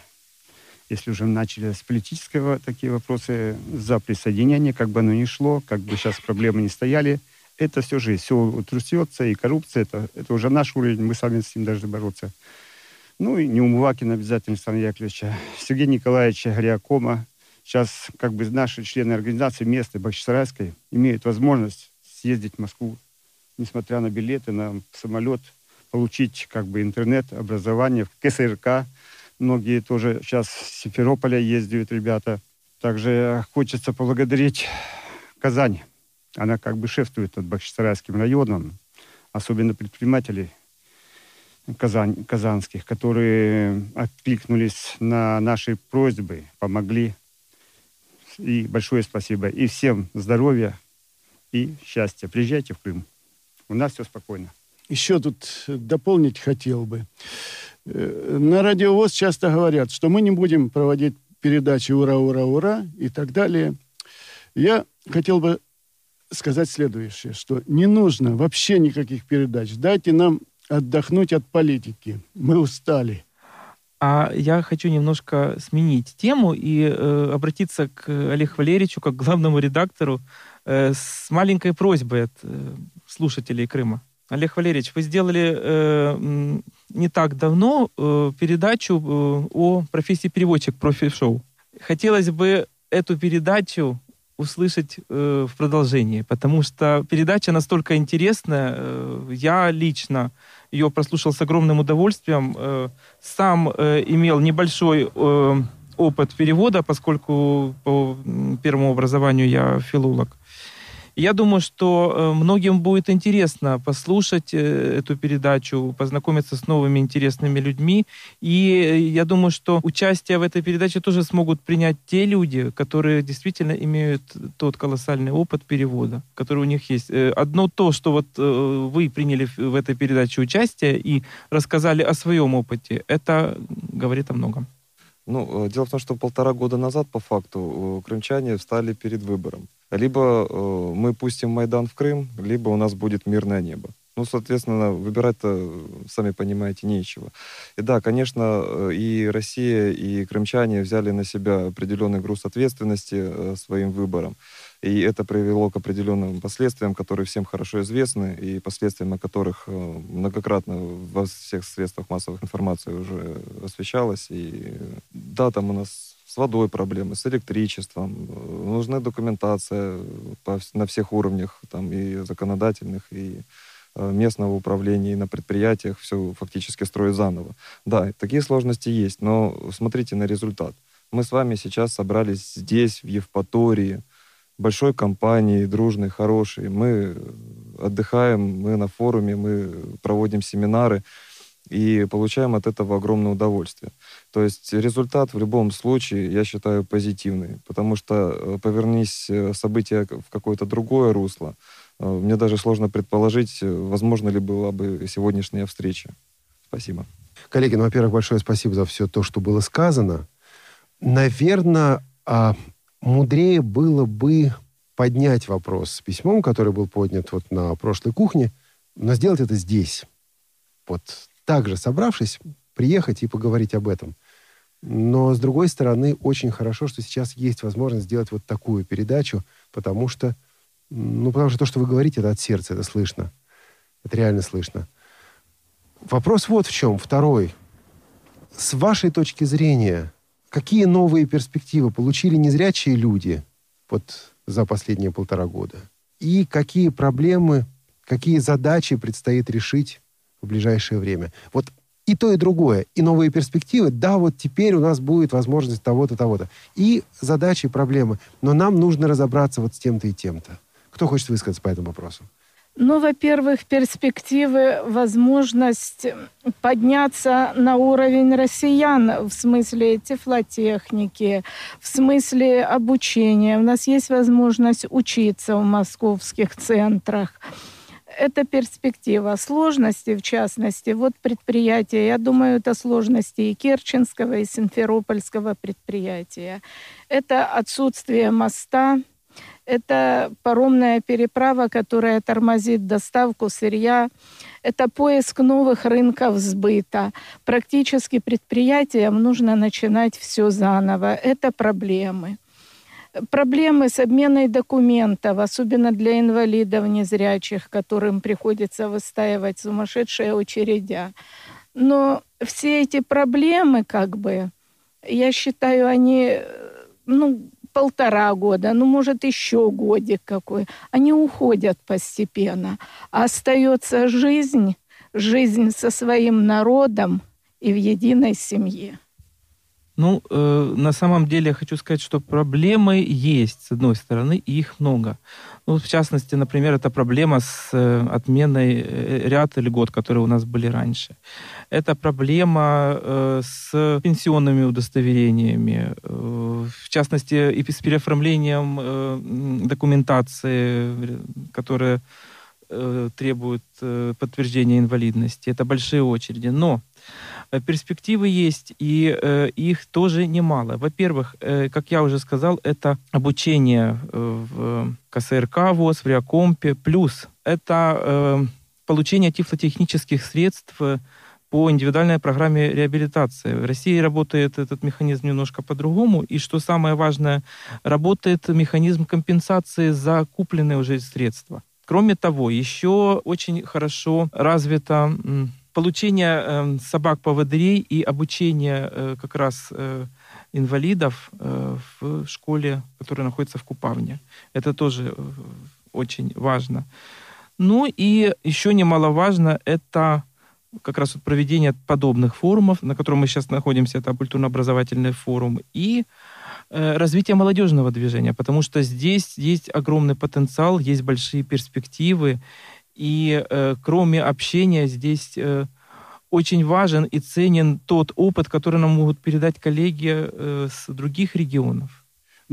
если уже начали с политического такие вопросы, за присоединение, как бы оно ни шло, как бы сейчас проблемы не стояли, это все жизнь, все утрясется, и коррупция, это, это уже наш уровень, мы сами с ним должны бороться. Ну и Неумывакина обязательно, Александра Яковлевича, Сергея Николаевича Гриакома. Сейчас как бы наши члены организации местной Бахчисарайской имеют возможность съездить в Москву, несмотря на билеты, на самолет, получить как бы интернет, образование в КСРК. Многие тоже сейчас с Симферополя ездят ребята. Также хочется поблагодарить Казань. Она как бы шефствует над Бахчисарайским районом, особенно предпринимателей казань, казанских, которые откликнулись на наши просьбы, помогли. И большое спасибо. И всем здоровья и счастья. Приезжайте в Крым. У нас все спокойно. Еще тут дополнить хотел бы. Э, на радиовоз часто говорят, что мы не будем проводить передачи «Ура, ура, ура» и так далее. Я хотел бы сказать следующее, что не нужно вообще никаких передач. Дайте нам отдохнуть от политики. Мы устали. А я хочу немножко сменить тему и э, обратиться к Олегу Валерьевичу, как главному редактору, э, с маленькой просьбой от э, слушателей Крыма. Олег Валерьевич, вы сделали э, не так давно э, передачу э, о профессии переводчик профи-шоу. Хотелось бы эту передачу услышать э, в продолжении, потому что передача настолько интересная. Э, я лично ее прослушал с огромным удовольствием. Э, сам э, имел небольшой э, опыт перевода, поскольку по первому образованию я филолог. Я думаю, что э, многим будет интересно послушать э, эту передачу, познакомиться с новыми интересными людьми. И э, я думаю, что участие в этой передаче тоже смогут принять те люди, которые действительно имеют тот колоссальный опыт перевода, который у них есть. Одно то, что вот вы приняли в этой передаче участие и рассказали о своем опыте, это говорит о многом. Ну, дело в том, что полтора года назад, по факту, крымчане встали перед выбором. Либо э, мы пустим Майдан в Крым, либо у нас будет мирное небо. Ну, соответственно, выбирать-то, сами понимаете, нечего. И да, конечно, э, и Россия, и крымчане взяли на себя определенный груз ответственности э, своим выбором. И это привело к определенным последствиям, которые всем хорошо известны, и последствиям, о которых э, многократно во всех средствах массовой информации уже освещалось. И да, там у нас с водой проблемы, с электричеством. Нужна документация по, на всех уровнях, там и законодательных, и э, местного управления, и на предприятиях все фактически строить заново. Да, такие сложности есть, но смотрите на результат. Мы с вами сейчас собрались здесь, в Евпатории, большой компании, дружной, хорошей. Мы отдыхаем, мы на форуме, мы проводим семинары и получаем от этого огромное удовольствие. То есть результат в любом случае, я считаю, позитивный, потому что э, повернись э, события в какое-то другое русло, э, мне даже сложно предположить, возможно ли была бы сегодняшняя встреча. Спасибо. Коллеги, ну, во-первых, большое спасибо за все то, что было сказано. Наверное, а, мудрее было бы поднять вопрос с письмом, который был поднят вот на прошлой кухне, но сделать это здесь. Вот также собравшись, приехать и поговорить об этом. Но, с другой стороны, очень хорошо, что сейчас есть возможность сделать вот такую передачу, потому что, ну, потому что то, что вы говорите, это от сердца, это слышно. Это реально слышно. Вопрос вот в чем. Второй. С вашей точки зрения, какие новые перспективы получили незрячие люди вот за последние полтора года? И какие проблемы, какие задачи предстоит решить в ближайшее время. Вот и то, и другое. И новые перспективы. Да, вот теперь у нас будет возможность того-то, того-то. И задачи, и проблемы. Но нам нужно разобраться вот с тем-то и тем-то. Кто хочет высказаться по этому вопросу? Ну, во-первых, перспективы, возможность подняться на уровень россиян в смысле тефлотехники, в смысле обучения. У нас есть возможность учиться в московских центрах это перспектива. Сложности, в частности, вот предприятия, я думаю, это сложности и Керченского, и Симферопольского предприятия. Это отсутствие моста, Это паромная переправа, которая тормозит доставку сырья. Это поиск новых рынков сбыта. Практически предприятиям нужно начинать все заново. Это проблемы проблемы с обменой документов, особенно для инвалидов незрячих, которым приходится выстаивать сумасшедшие очередя. Но все эти проблемы, как бы, я считаю, они, ну, полтора года, ну, может, еще годик какой, они уходят постепенно. А остается жизнь, жизнь со своим народом и в единой семье. Ну, э, на самом деле я хочу сказать, что проблемы есть, с одной стороны, и их много. Ну, в частности, например, это проблема с э, отменой э, ряд льгот, которые у нас были раньше. Это проблема э, с пенсионными удостоверениями, э, в частности, и с переоформлением э, документации, которая э, требует э, подтверждения инвалидности. Это большие очереди. Но Э, перспективы есть, и э, их тоже немало. Во-первых, э, как я уже сказал, это обучение э, в КСРК ВОЗ, в Реакомпе, плюс это э, получение тифлотехнических средств по индивидуальной программе реабилитации. В России работает этот механизм немножко по-другому, и что самое важное, работает механизм компенсации за купленные уже средства. Кроме того, еще очень хорошо развита получение э, собак-поводырей и обучение э, как раз э, инвалидов э, в школе, которая находится в Купавне. Это тоже очень важно. Ну и еще немаловажно это как раз проведение подобных форумов, на котором мы сейчас находимся, это культурно-образовательный форум, и развитие молодежного движения, потому что здесь есть огромный потенциал, есть большие перспективы, и э, кроме общения здесь э, очень важен и ценен тот опыт, который нам могут передать коллеги э, с других регионов.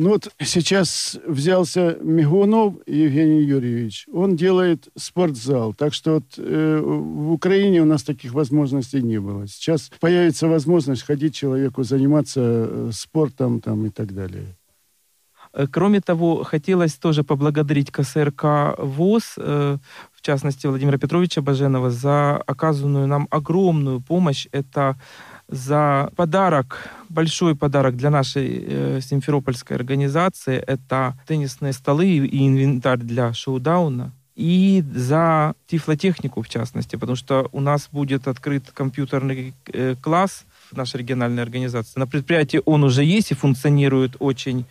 Ну вот сейчас взялся Мигунов Евгений Юрьевич. Он делает спортзал. Так что вот, э, в Украине у нас таких возможностей не было. Сейчас появится возможность ходить человеку, заниматься э, спортом там, и так далее. Э, кроме того, хотелось тоже поблагодарить КСРК ВОЗ, э, в частности Владимира Петровича Баженова, за оказанную нам огромную помощь. Это за подарок, большой подарок для нашей э, симферопольской организации. Это теннисные столы и инвентарь для шоу-дауна. И за тифлотехнику, в частности, потому что у нас будет открыт компьютерный э, класс в нашей региональной организации. На предприятии он уже есть и функционирует очень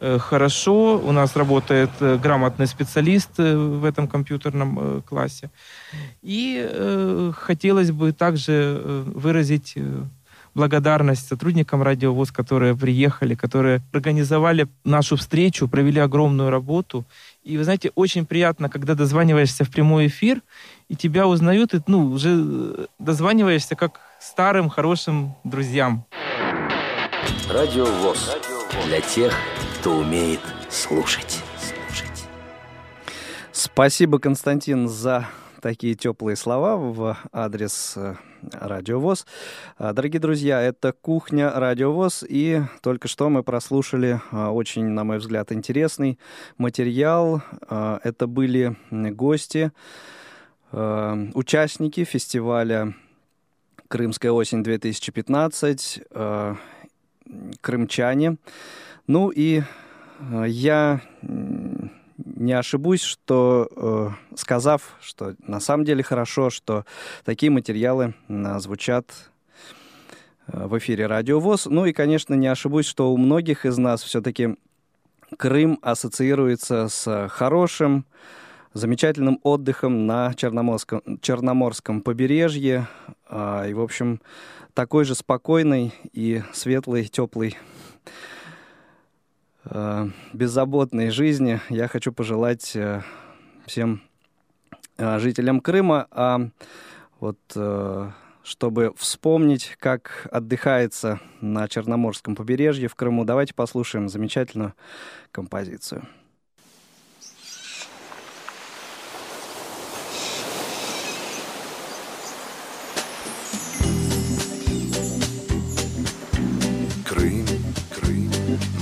Э, хорошо. У нас работает э, грамотный специалист э, в этом компьютерном классе. И хотелось бы также выразить благодарность сотрудникам Радиовоз, которые приехали, которые организовали нашу встречу, провели огромную работу. И вы знаете, очень приятно, когда дозваниваешься в прямой эфир, и тебя узнают, и ну, уже дозваниваешься как старым, хорошим друзьям. Радио ВОЗ. Для тех, кто умеет слушать. слушать. Спасибо, Константин, за такие теплые слова в адрес э, Радиовоз. А, дорогие друзья, это «Кухня Радиовоз», и только что мы прослушали а, очень, на мой взгляд, интересный материал. А, это были гости, участники фестиваля «Крымская осень-2015», крымчане. Ну и я не ошибусь, что э, сказав, что на самом деле хорошо, что такие материалы звучат э, в эфире Радио ВОЗ. Ну и, конечно, не ошибусь, что у многих из нас все-таки Крым ассоциируется с хорошим, замечательным отдыхом на Черноморском, Черноморском побережье. А, и, в общем, такой же спокойный и светлый, теплый Э, беззаботной жизни я хочу пожелать э, всем э, жителям Крыма, а вот чтобы вспомнить, как отдыхается на Черноморском побережье в Крыму, давайте послушаем замечательную композицию.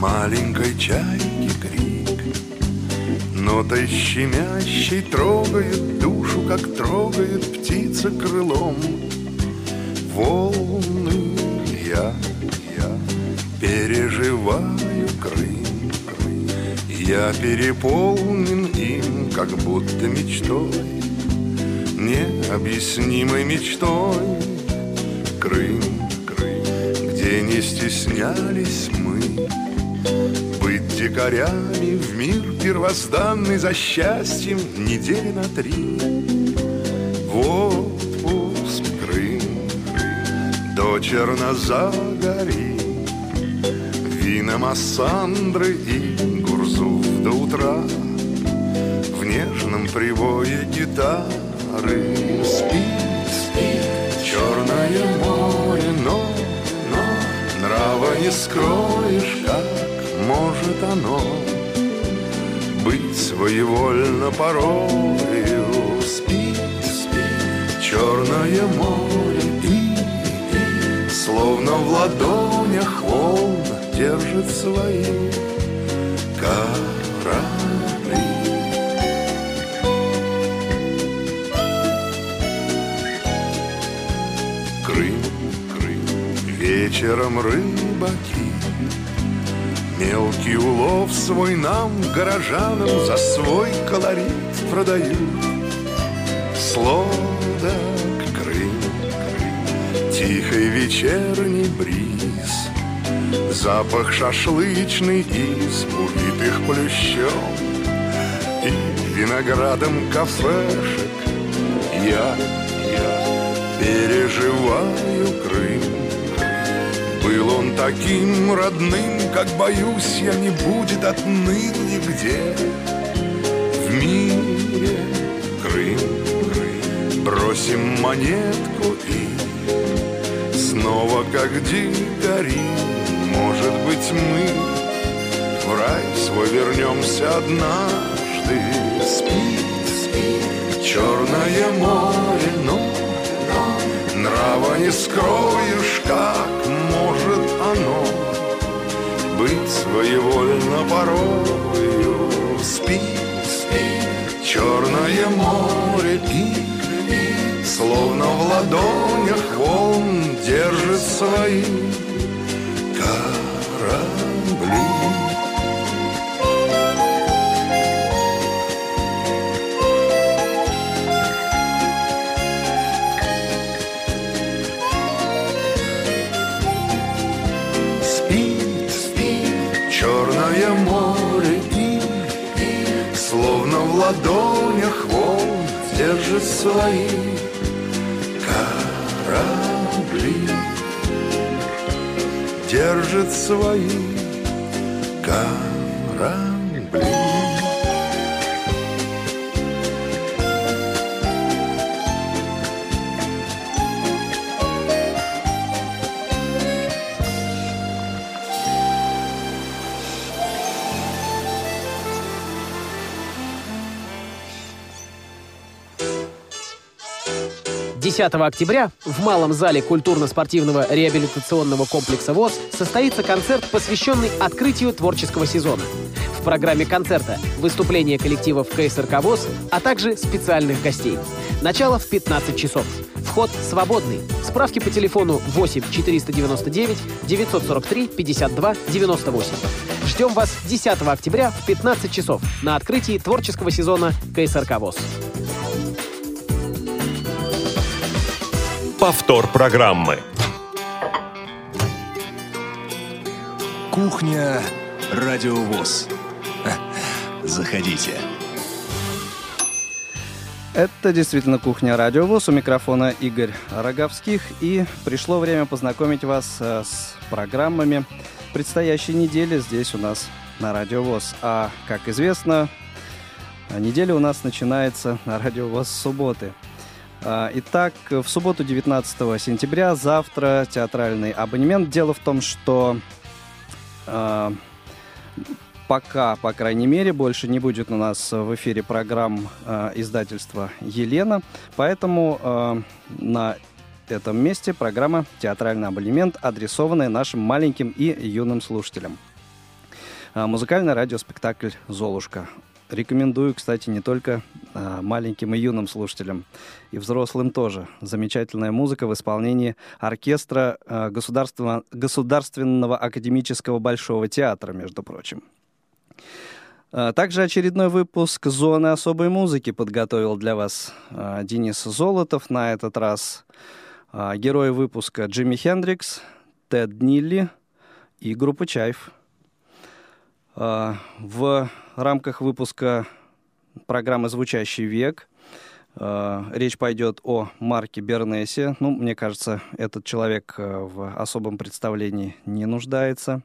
Маленькой чайки крик Нотой щемящей трогает душу, как трогает птица крылом. Волны я, я переживаю Крым. Я переполнен им, как будто мечтой, необъяснимой мечтой. Крым, Крым, где не стеснялись дикарями в мир первозданный за счастьем недели на три. В отпуск Крым, до Чернозагори, вина Массандры и Гурзуф до утра В нежном привое гитары Спит, спит черное море Но, но нрава не скроешь, как может оно Быть своевольно порою Спит, спит черное море И, и словно в ладонях волн держит свои корабли. Крым, Крым, вечером рыбаки Мелкий улов свой нам, горожанам, За свой колорит продают. Сладок Крым, Крым, тихий вечерний бриз Запах шашлычный из убитых плющом И виноградом кафешек Я, я переживаю Крым таким родным, как, боюсь, я не будет отныне нигде В мире Крым, Крым Бросим монетку и Снова как дикари может быть, мы в рай свой вернемся однажды. Спит, спит черное море, но нрава не скроешь, как оно быть своевольно порою. Спит, спит черное море и, словно в ладонях волн держит свои корабли. Ладонях волн держит свои корабли держит свои 10 октября в Малом зале культурно-спортивного реабилитационного комплекса ВОЗ состоится концерт, посвященный открытию творческого сезона. В программе концерта выступление коллективов КСРК ВОЗ, а также специальных гостей. Начало в 15 часов. Вход свободный. Справки по телефону 8 499 943 52 98. Ждем вас 10 октября в 15 часов на открытии творческого сезона КСРК ВОЗ. Повтор программы. Кухня Радиовоз. Заходите. Это действительно кухня Радиовоз. У микрофона Игорь Роговских. И пришло время познакомить вас э, с программами предстоящей недели здесь у нас на Радиовоз. А, как известно, неделя у нас начинается на Радиовоз с субботы. А, Итак, в субботу 19 сентября, завтра театральный абонемент. Дело в том, что э, пока, по крайней мере, больше не будет у нас в эфире программ э, издательства «Елена», поэтому э, на этом месте программа «Театральный абонемент», адресованная нашим маленьким и юным слушателям. Музыкальный радиоспектакль «Золушка». Рекомендую, кстати, не только маленьким и юным слушателям, и взрослым тоже. Замечательная музыка в исполнении оркестра а, Государственного, Государственного академического Большого театра, между прочим. А, также очередной выпуск «Зоны особой музыки» подготовил для вас а, Денис Золотов. На этот раз герои выпуска Джимми Хендрикс, Тед Нилли и группа «Чайф». В рамках выпуска программы «Звучащий век» речь пойдет о Марке Бернесе. Ну, мне кажется, этот человек в особом представлении не нуждается.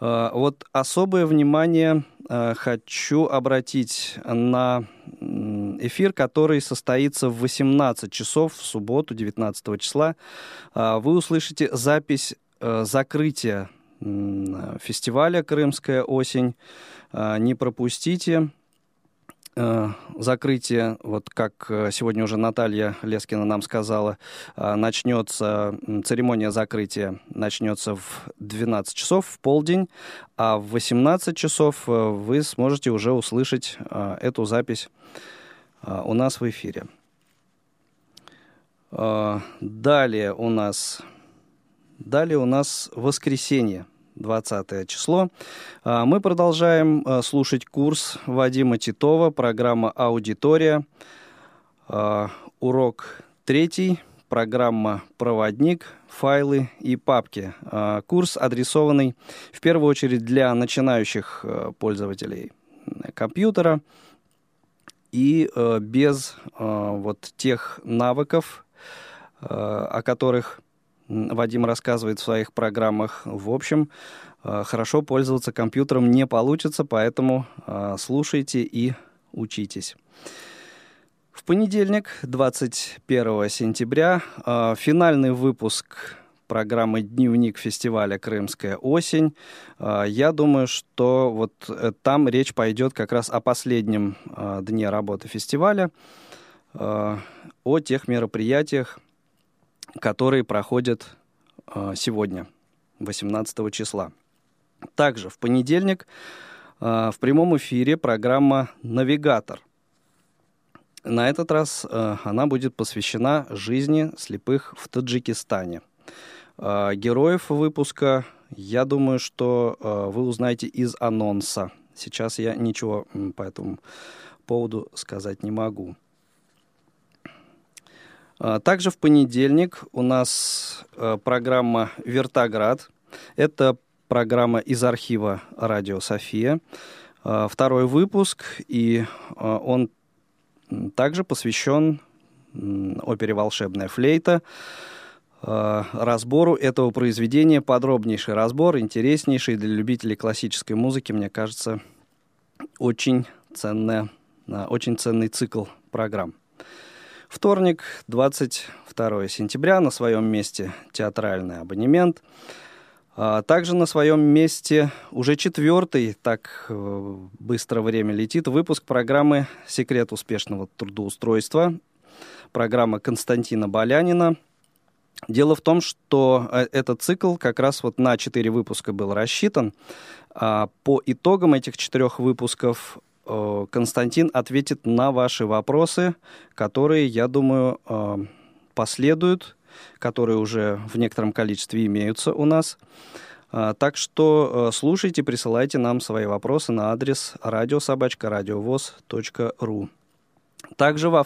Вот особое внимание хочу обратить на эфир, который состоится в 18 часов в субботу, 19 числа. Вы услышите запись закрытия фестиваля «Крымская осень». Не пропустите э, закрытие, вот как э, сегодня уже Наталья Лескина нам сказала, а, начнется, церемония закрытия начнется в 12 часов, в полдень, а в 18 часов э, вы сможете уже услышать эту запись у нас в эфире. Далее у нас, далее у нас воскресенье. 20 число. А, мы продолжаем а, слушать курс Вадима Титова, программа «Аудитория». А, урок третий, программа «Проводник», файлы и папки. Курс адресованный в первую очередь для начинающих пользователей компьютера и без вот тех навыков, о которых Вадим рассказывает в своих программах. В общем, э, хорошо пользоваться компьютером не получится, поэтому э, слушайте и учитесь. В понедельник, 21 сентября, э, финальный выпуск программы «Дневник фестиваля «Крымская осень». Я думаю, что вот там речь пойдет как раз о последнем дне работы фестиваля, о тех мероприятиях, которые проходят э, сегодня, 18 числа. Также в понедельник э, в прямом эфире программа «Навигатор». На этот раз э, она будет посвящена жизни слепых в Таджикистане. Героев выпуска, я думаю, что вы узнаете из анонса. Сейчас я ничего по этому поводу сказать не могу. А, также в понедельник у нас э, программа «Вертоград». Это программа из архива «Радио София». А, второй выпуск, и а, он также посвящен опере «Волшебная флейта», разбору этого произведения. Подробнейший разбор, интереснейший для любителей классической музыки, мне кажется, очень, ценная, очень ценный цикл программ. Вторник, 22 сентября, на своем месте театральный абонемент. А также на своем месте уже четвертый, так э, быстро время летит, выпуск программы «Секрет успешного трудоустройства», программа Константина Болянина. Дело в том, что э, этот цикл как раз вот на четыре выпуска был рассчитан. А по итогам этих четырех выпусков Константин ответит на ваши вопросы, которые, я думаю, э, последуют, которые уже в некотором количестве имеются у нас. Э, так что слушайте, присылайте нам свои вопросы на адрес радиособачка.радиовоз.ру. Также во,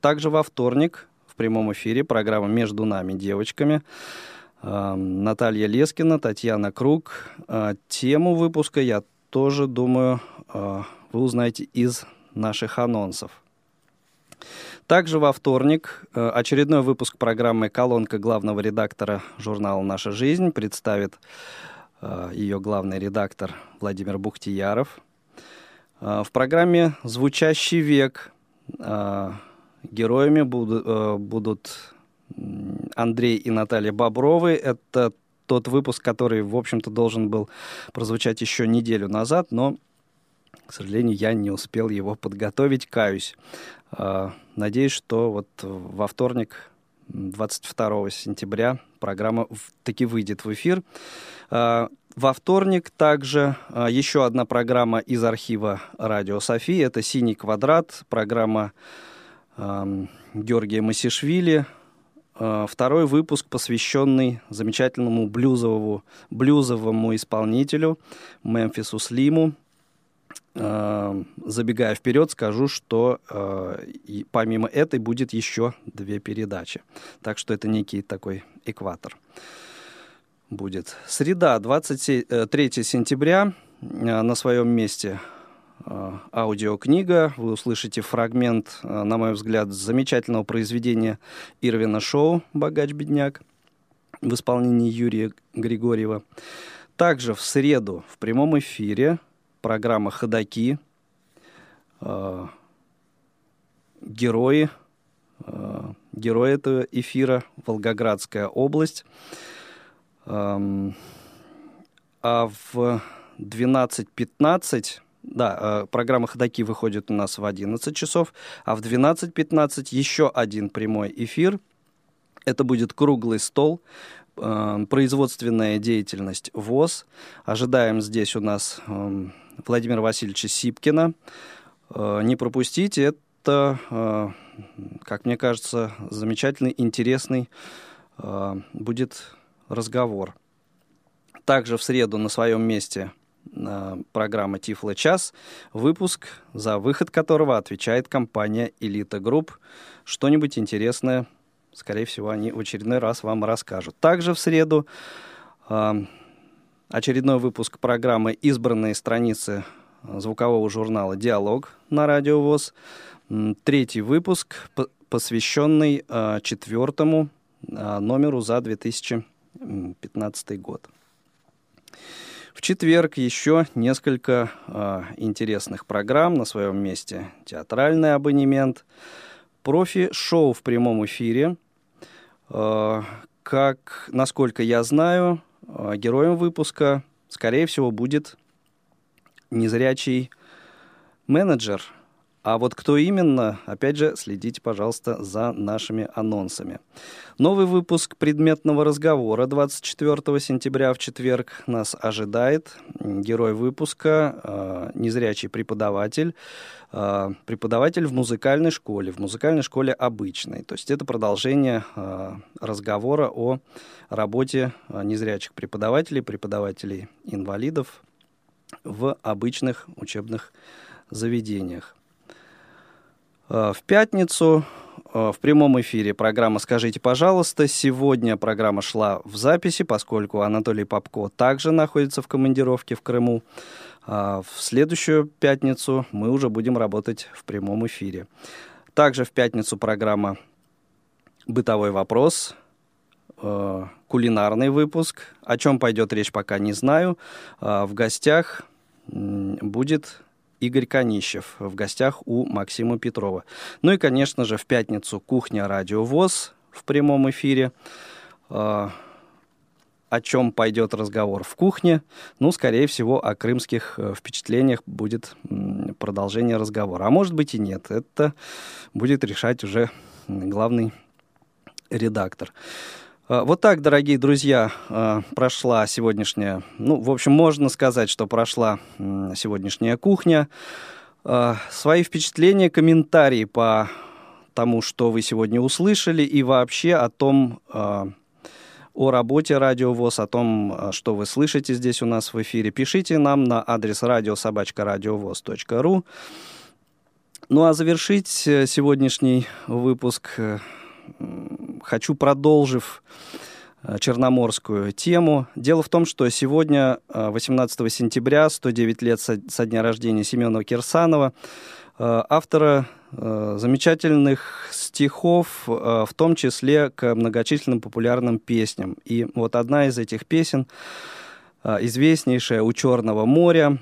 также во вторник в прямом эфире программа «Между нами девочками» Наталья Лескина, Татьяна Круг. Тему выпуска я тоже думаю вы узнаете из наших анонсов. Также во вторник э, очередной выпуск программы «Колонка» главного редактора журнала «Наша жизнь» представит э, ее главный редактор Владимир Бухтияров. Э, в программе «Звучащий век» героями будут, Андрей и Наталья Бобровы. Это тот выпуск, который, в общем-то, должен был прозвучать еще неделю назад, но к сожалению, я не успел его подготовить, каюсь. А, надеюсь, что вот во вторник, 22 сентября, программа таки выйдет в эфир. А, Во вторник также э, еще одна программа из архива «Радио Софии». Это «Синий квадрат», программа Георгия Масишвили. Второй выпуск, посвященный замечательному блюзовому, блюзовому исполнителю Мемфису Слиму. Э, забегая вперед, скажу, что э, помимо этой будет еще две передачи. Так что это некий такой экватор будет. Среда, 23 э, сентября. Э, на своем месте э, аудиокнига. Вы услышите фрагмент, на мой взгляд, замечательного произведения Ирвина Шоу «Богач-бедняк» в исполнении Юрия Григорьева. Также в среду в прямом эфире программа «Ходоки», герои, герои этого эфира, Волгоградская область – а в 12.15 да, э, программа «Ходоки» выходит у нас в 11 часов, а в 12.15 еще один прямой эфир. Это будет круглый стол, э, производственная деятельность ВОЗ. Ожидаем здесь у нас эм, Владимира Васильевича Сипкина. Э, не пропустите, это, как мне кажется, замечательный, интересный будет разговор. Также в среду на своем месте э, программа Тифло час, выпуск, за выход которого отвечает компания Элита Групп. Что-нибудь интересное, скорее всего, они в очередной раз вам расскажут. Также в среду э, очередной выпуск программы «Избранные страницы звукового журнала «Диалог» на Радио ВОЗ». Третий выпуск, посвященный э, четвертому номеру за 2000 2015 год. В четверг еще несколько э, интересных программ на своем месте. Театральный абонемент, профи-шоу в прямом эфире. Как, насколько я знаю, героем выпуска, скорее всего, будет незрячий менеджер – а вот кто именно, опять же, следите, пожалуйста, за нашими анонсами. Новый выпуск предметного разговора 24 сентября в четверг нас ожидает. Герой выпуска э, незрячий преподаватель, э, преподаватель в музыкальной школе, в музыкальной школе обычной. То есть это продолжение э, разговора о работе незрячих преподавателей, преподавателей инвалидов в обычных учебных заведениях. Э, в пятницу э, в прямом эфире программа «Скажите, пожалуйста». Сегодня программа шла в записи, поскольку Анатолий Попко также находится в командировке в Крыму. А в следующую пятницу мы уже будем работать в прямом эфире. Также в пятницу программа «Бытовой вопрос», э, кулинарный выпуск. О чем пойдет речь, пока не знаю. В гостях будет Игорь Конищев в гостях у Максима Петрова. Ну и, конечно же, в пятницу «Кухня Радио ВОЗ» в прямом эфире. А, о чем пойдет разговор в кухне? Ну, скорее всего, о крымских э, впечатлениях будет продолжение разговора. А может быть и нет. Это будет решать уже главный редактор. А, вот так, дорогие друзья, а, прошла сегодняшняя, ну, в общем, можно сказать, что прошла сегодняшняя кухня. А, свои впечатления, комментарии по тому, что вы сегодня услышали, и вообще о том, о работе Радио ВОЗ, о том, что вы слышите здесь у нас в эфире, пишите нам на адрес радиособачка.радиовоз.ру. Ну а завершить э, сегодняшний выпуск э, хочу, продолжив э, черноморскую тему. Дело в том, что сегодня, 18 э, сентября, 109 лет со, дня рождения Семена Кирсанова, э, автора замечательных стихов, в том числе к многочисленным популярным песням. И вот одна из этих песен, известнейшая «У Черного моря»,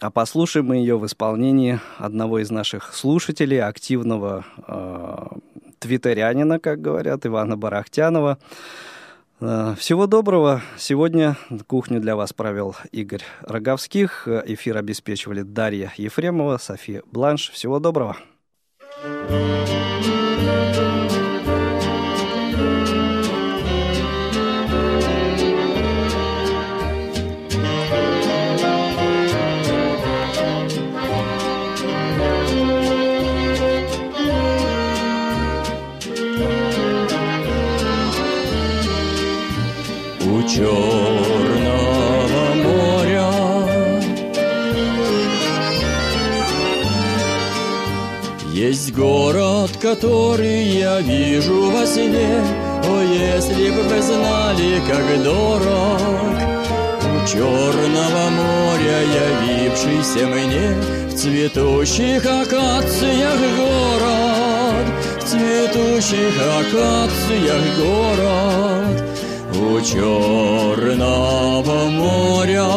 а послушаем мы ее в исполнении одного из наших слушателей, активного твиттерянина, как говорят, Ивана Барахтянова. Э, всего доброго. Сегодня кухню для вас провел Игорь Роговских. Эфир обеспечивали Дарья Ефремова, София Бланш. Всего доброго. Черного моря. Есть город, который я вижу во сне, О, если бы вы знали, как дорог. У Черного моря явившийся мне В цветущих акациях город. В цветущих акациях город У Черного моря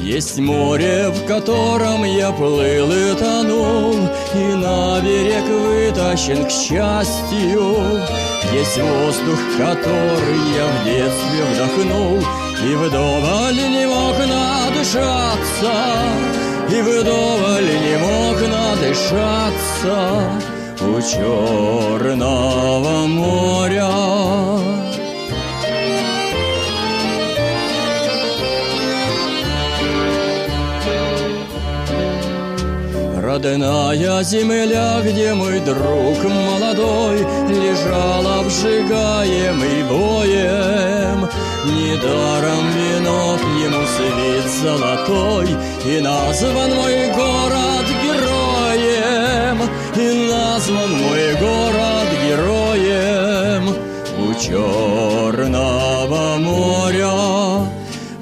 Есть море, в котором я плыл и тонул, И на берег вытащен к счастью. Есть воздух, который я в детстве вдохнул, И вдоволь не мог надышаться, И вдоволь не мог надышаться У Черного моря. Родная земля, где мой друг молодой Лежал обжигаемый боем Недаром венок ему свет золотой И назван мой город назван мой город героем У Черного моря.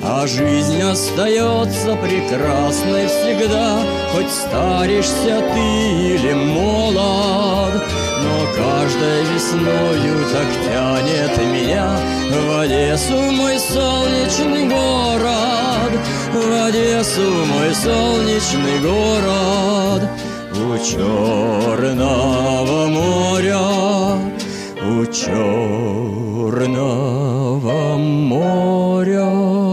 А жизнь остается прекрасной всегда, Хоть старишься ты или молод. Но каждой весною так тянет меня В Одессу мой солнечный город, В Одессу мой солнечный город, у Черного моря, у Черного моря.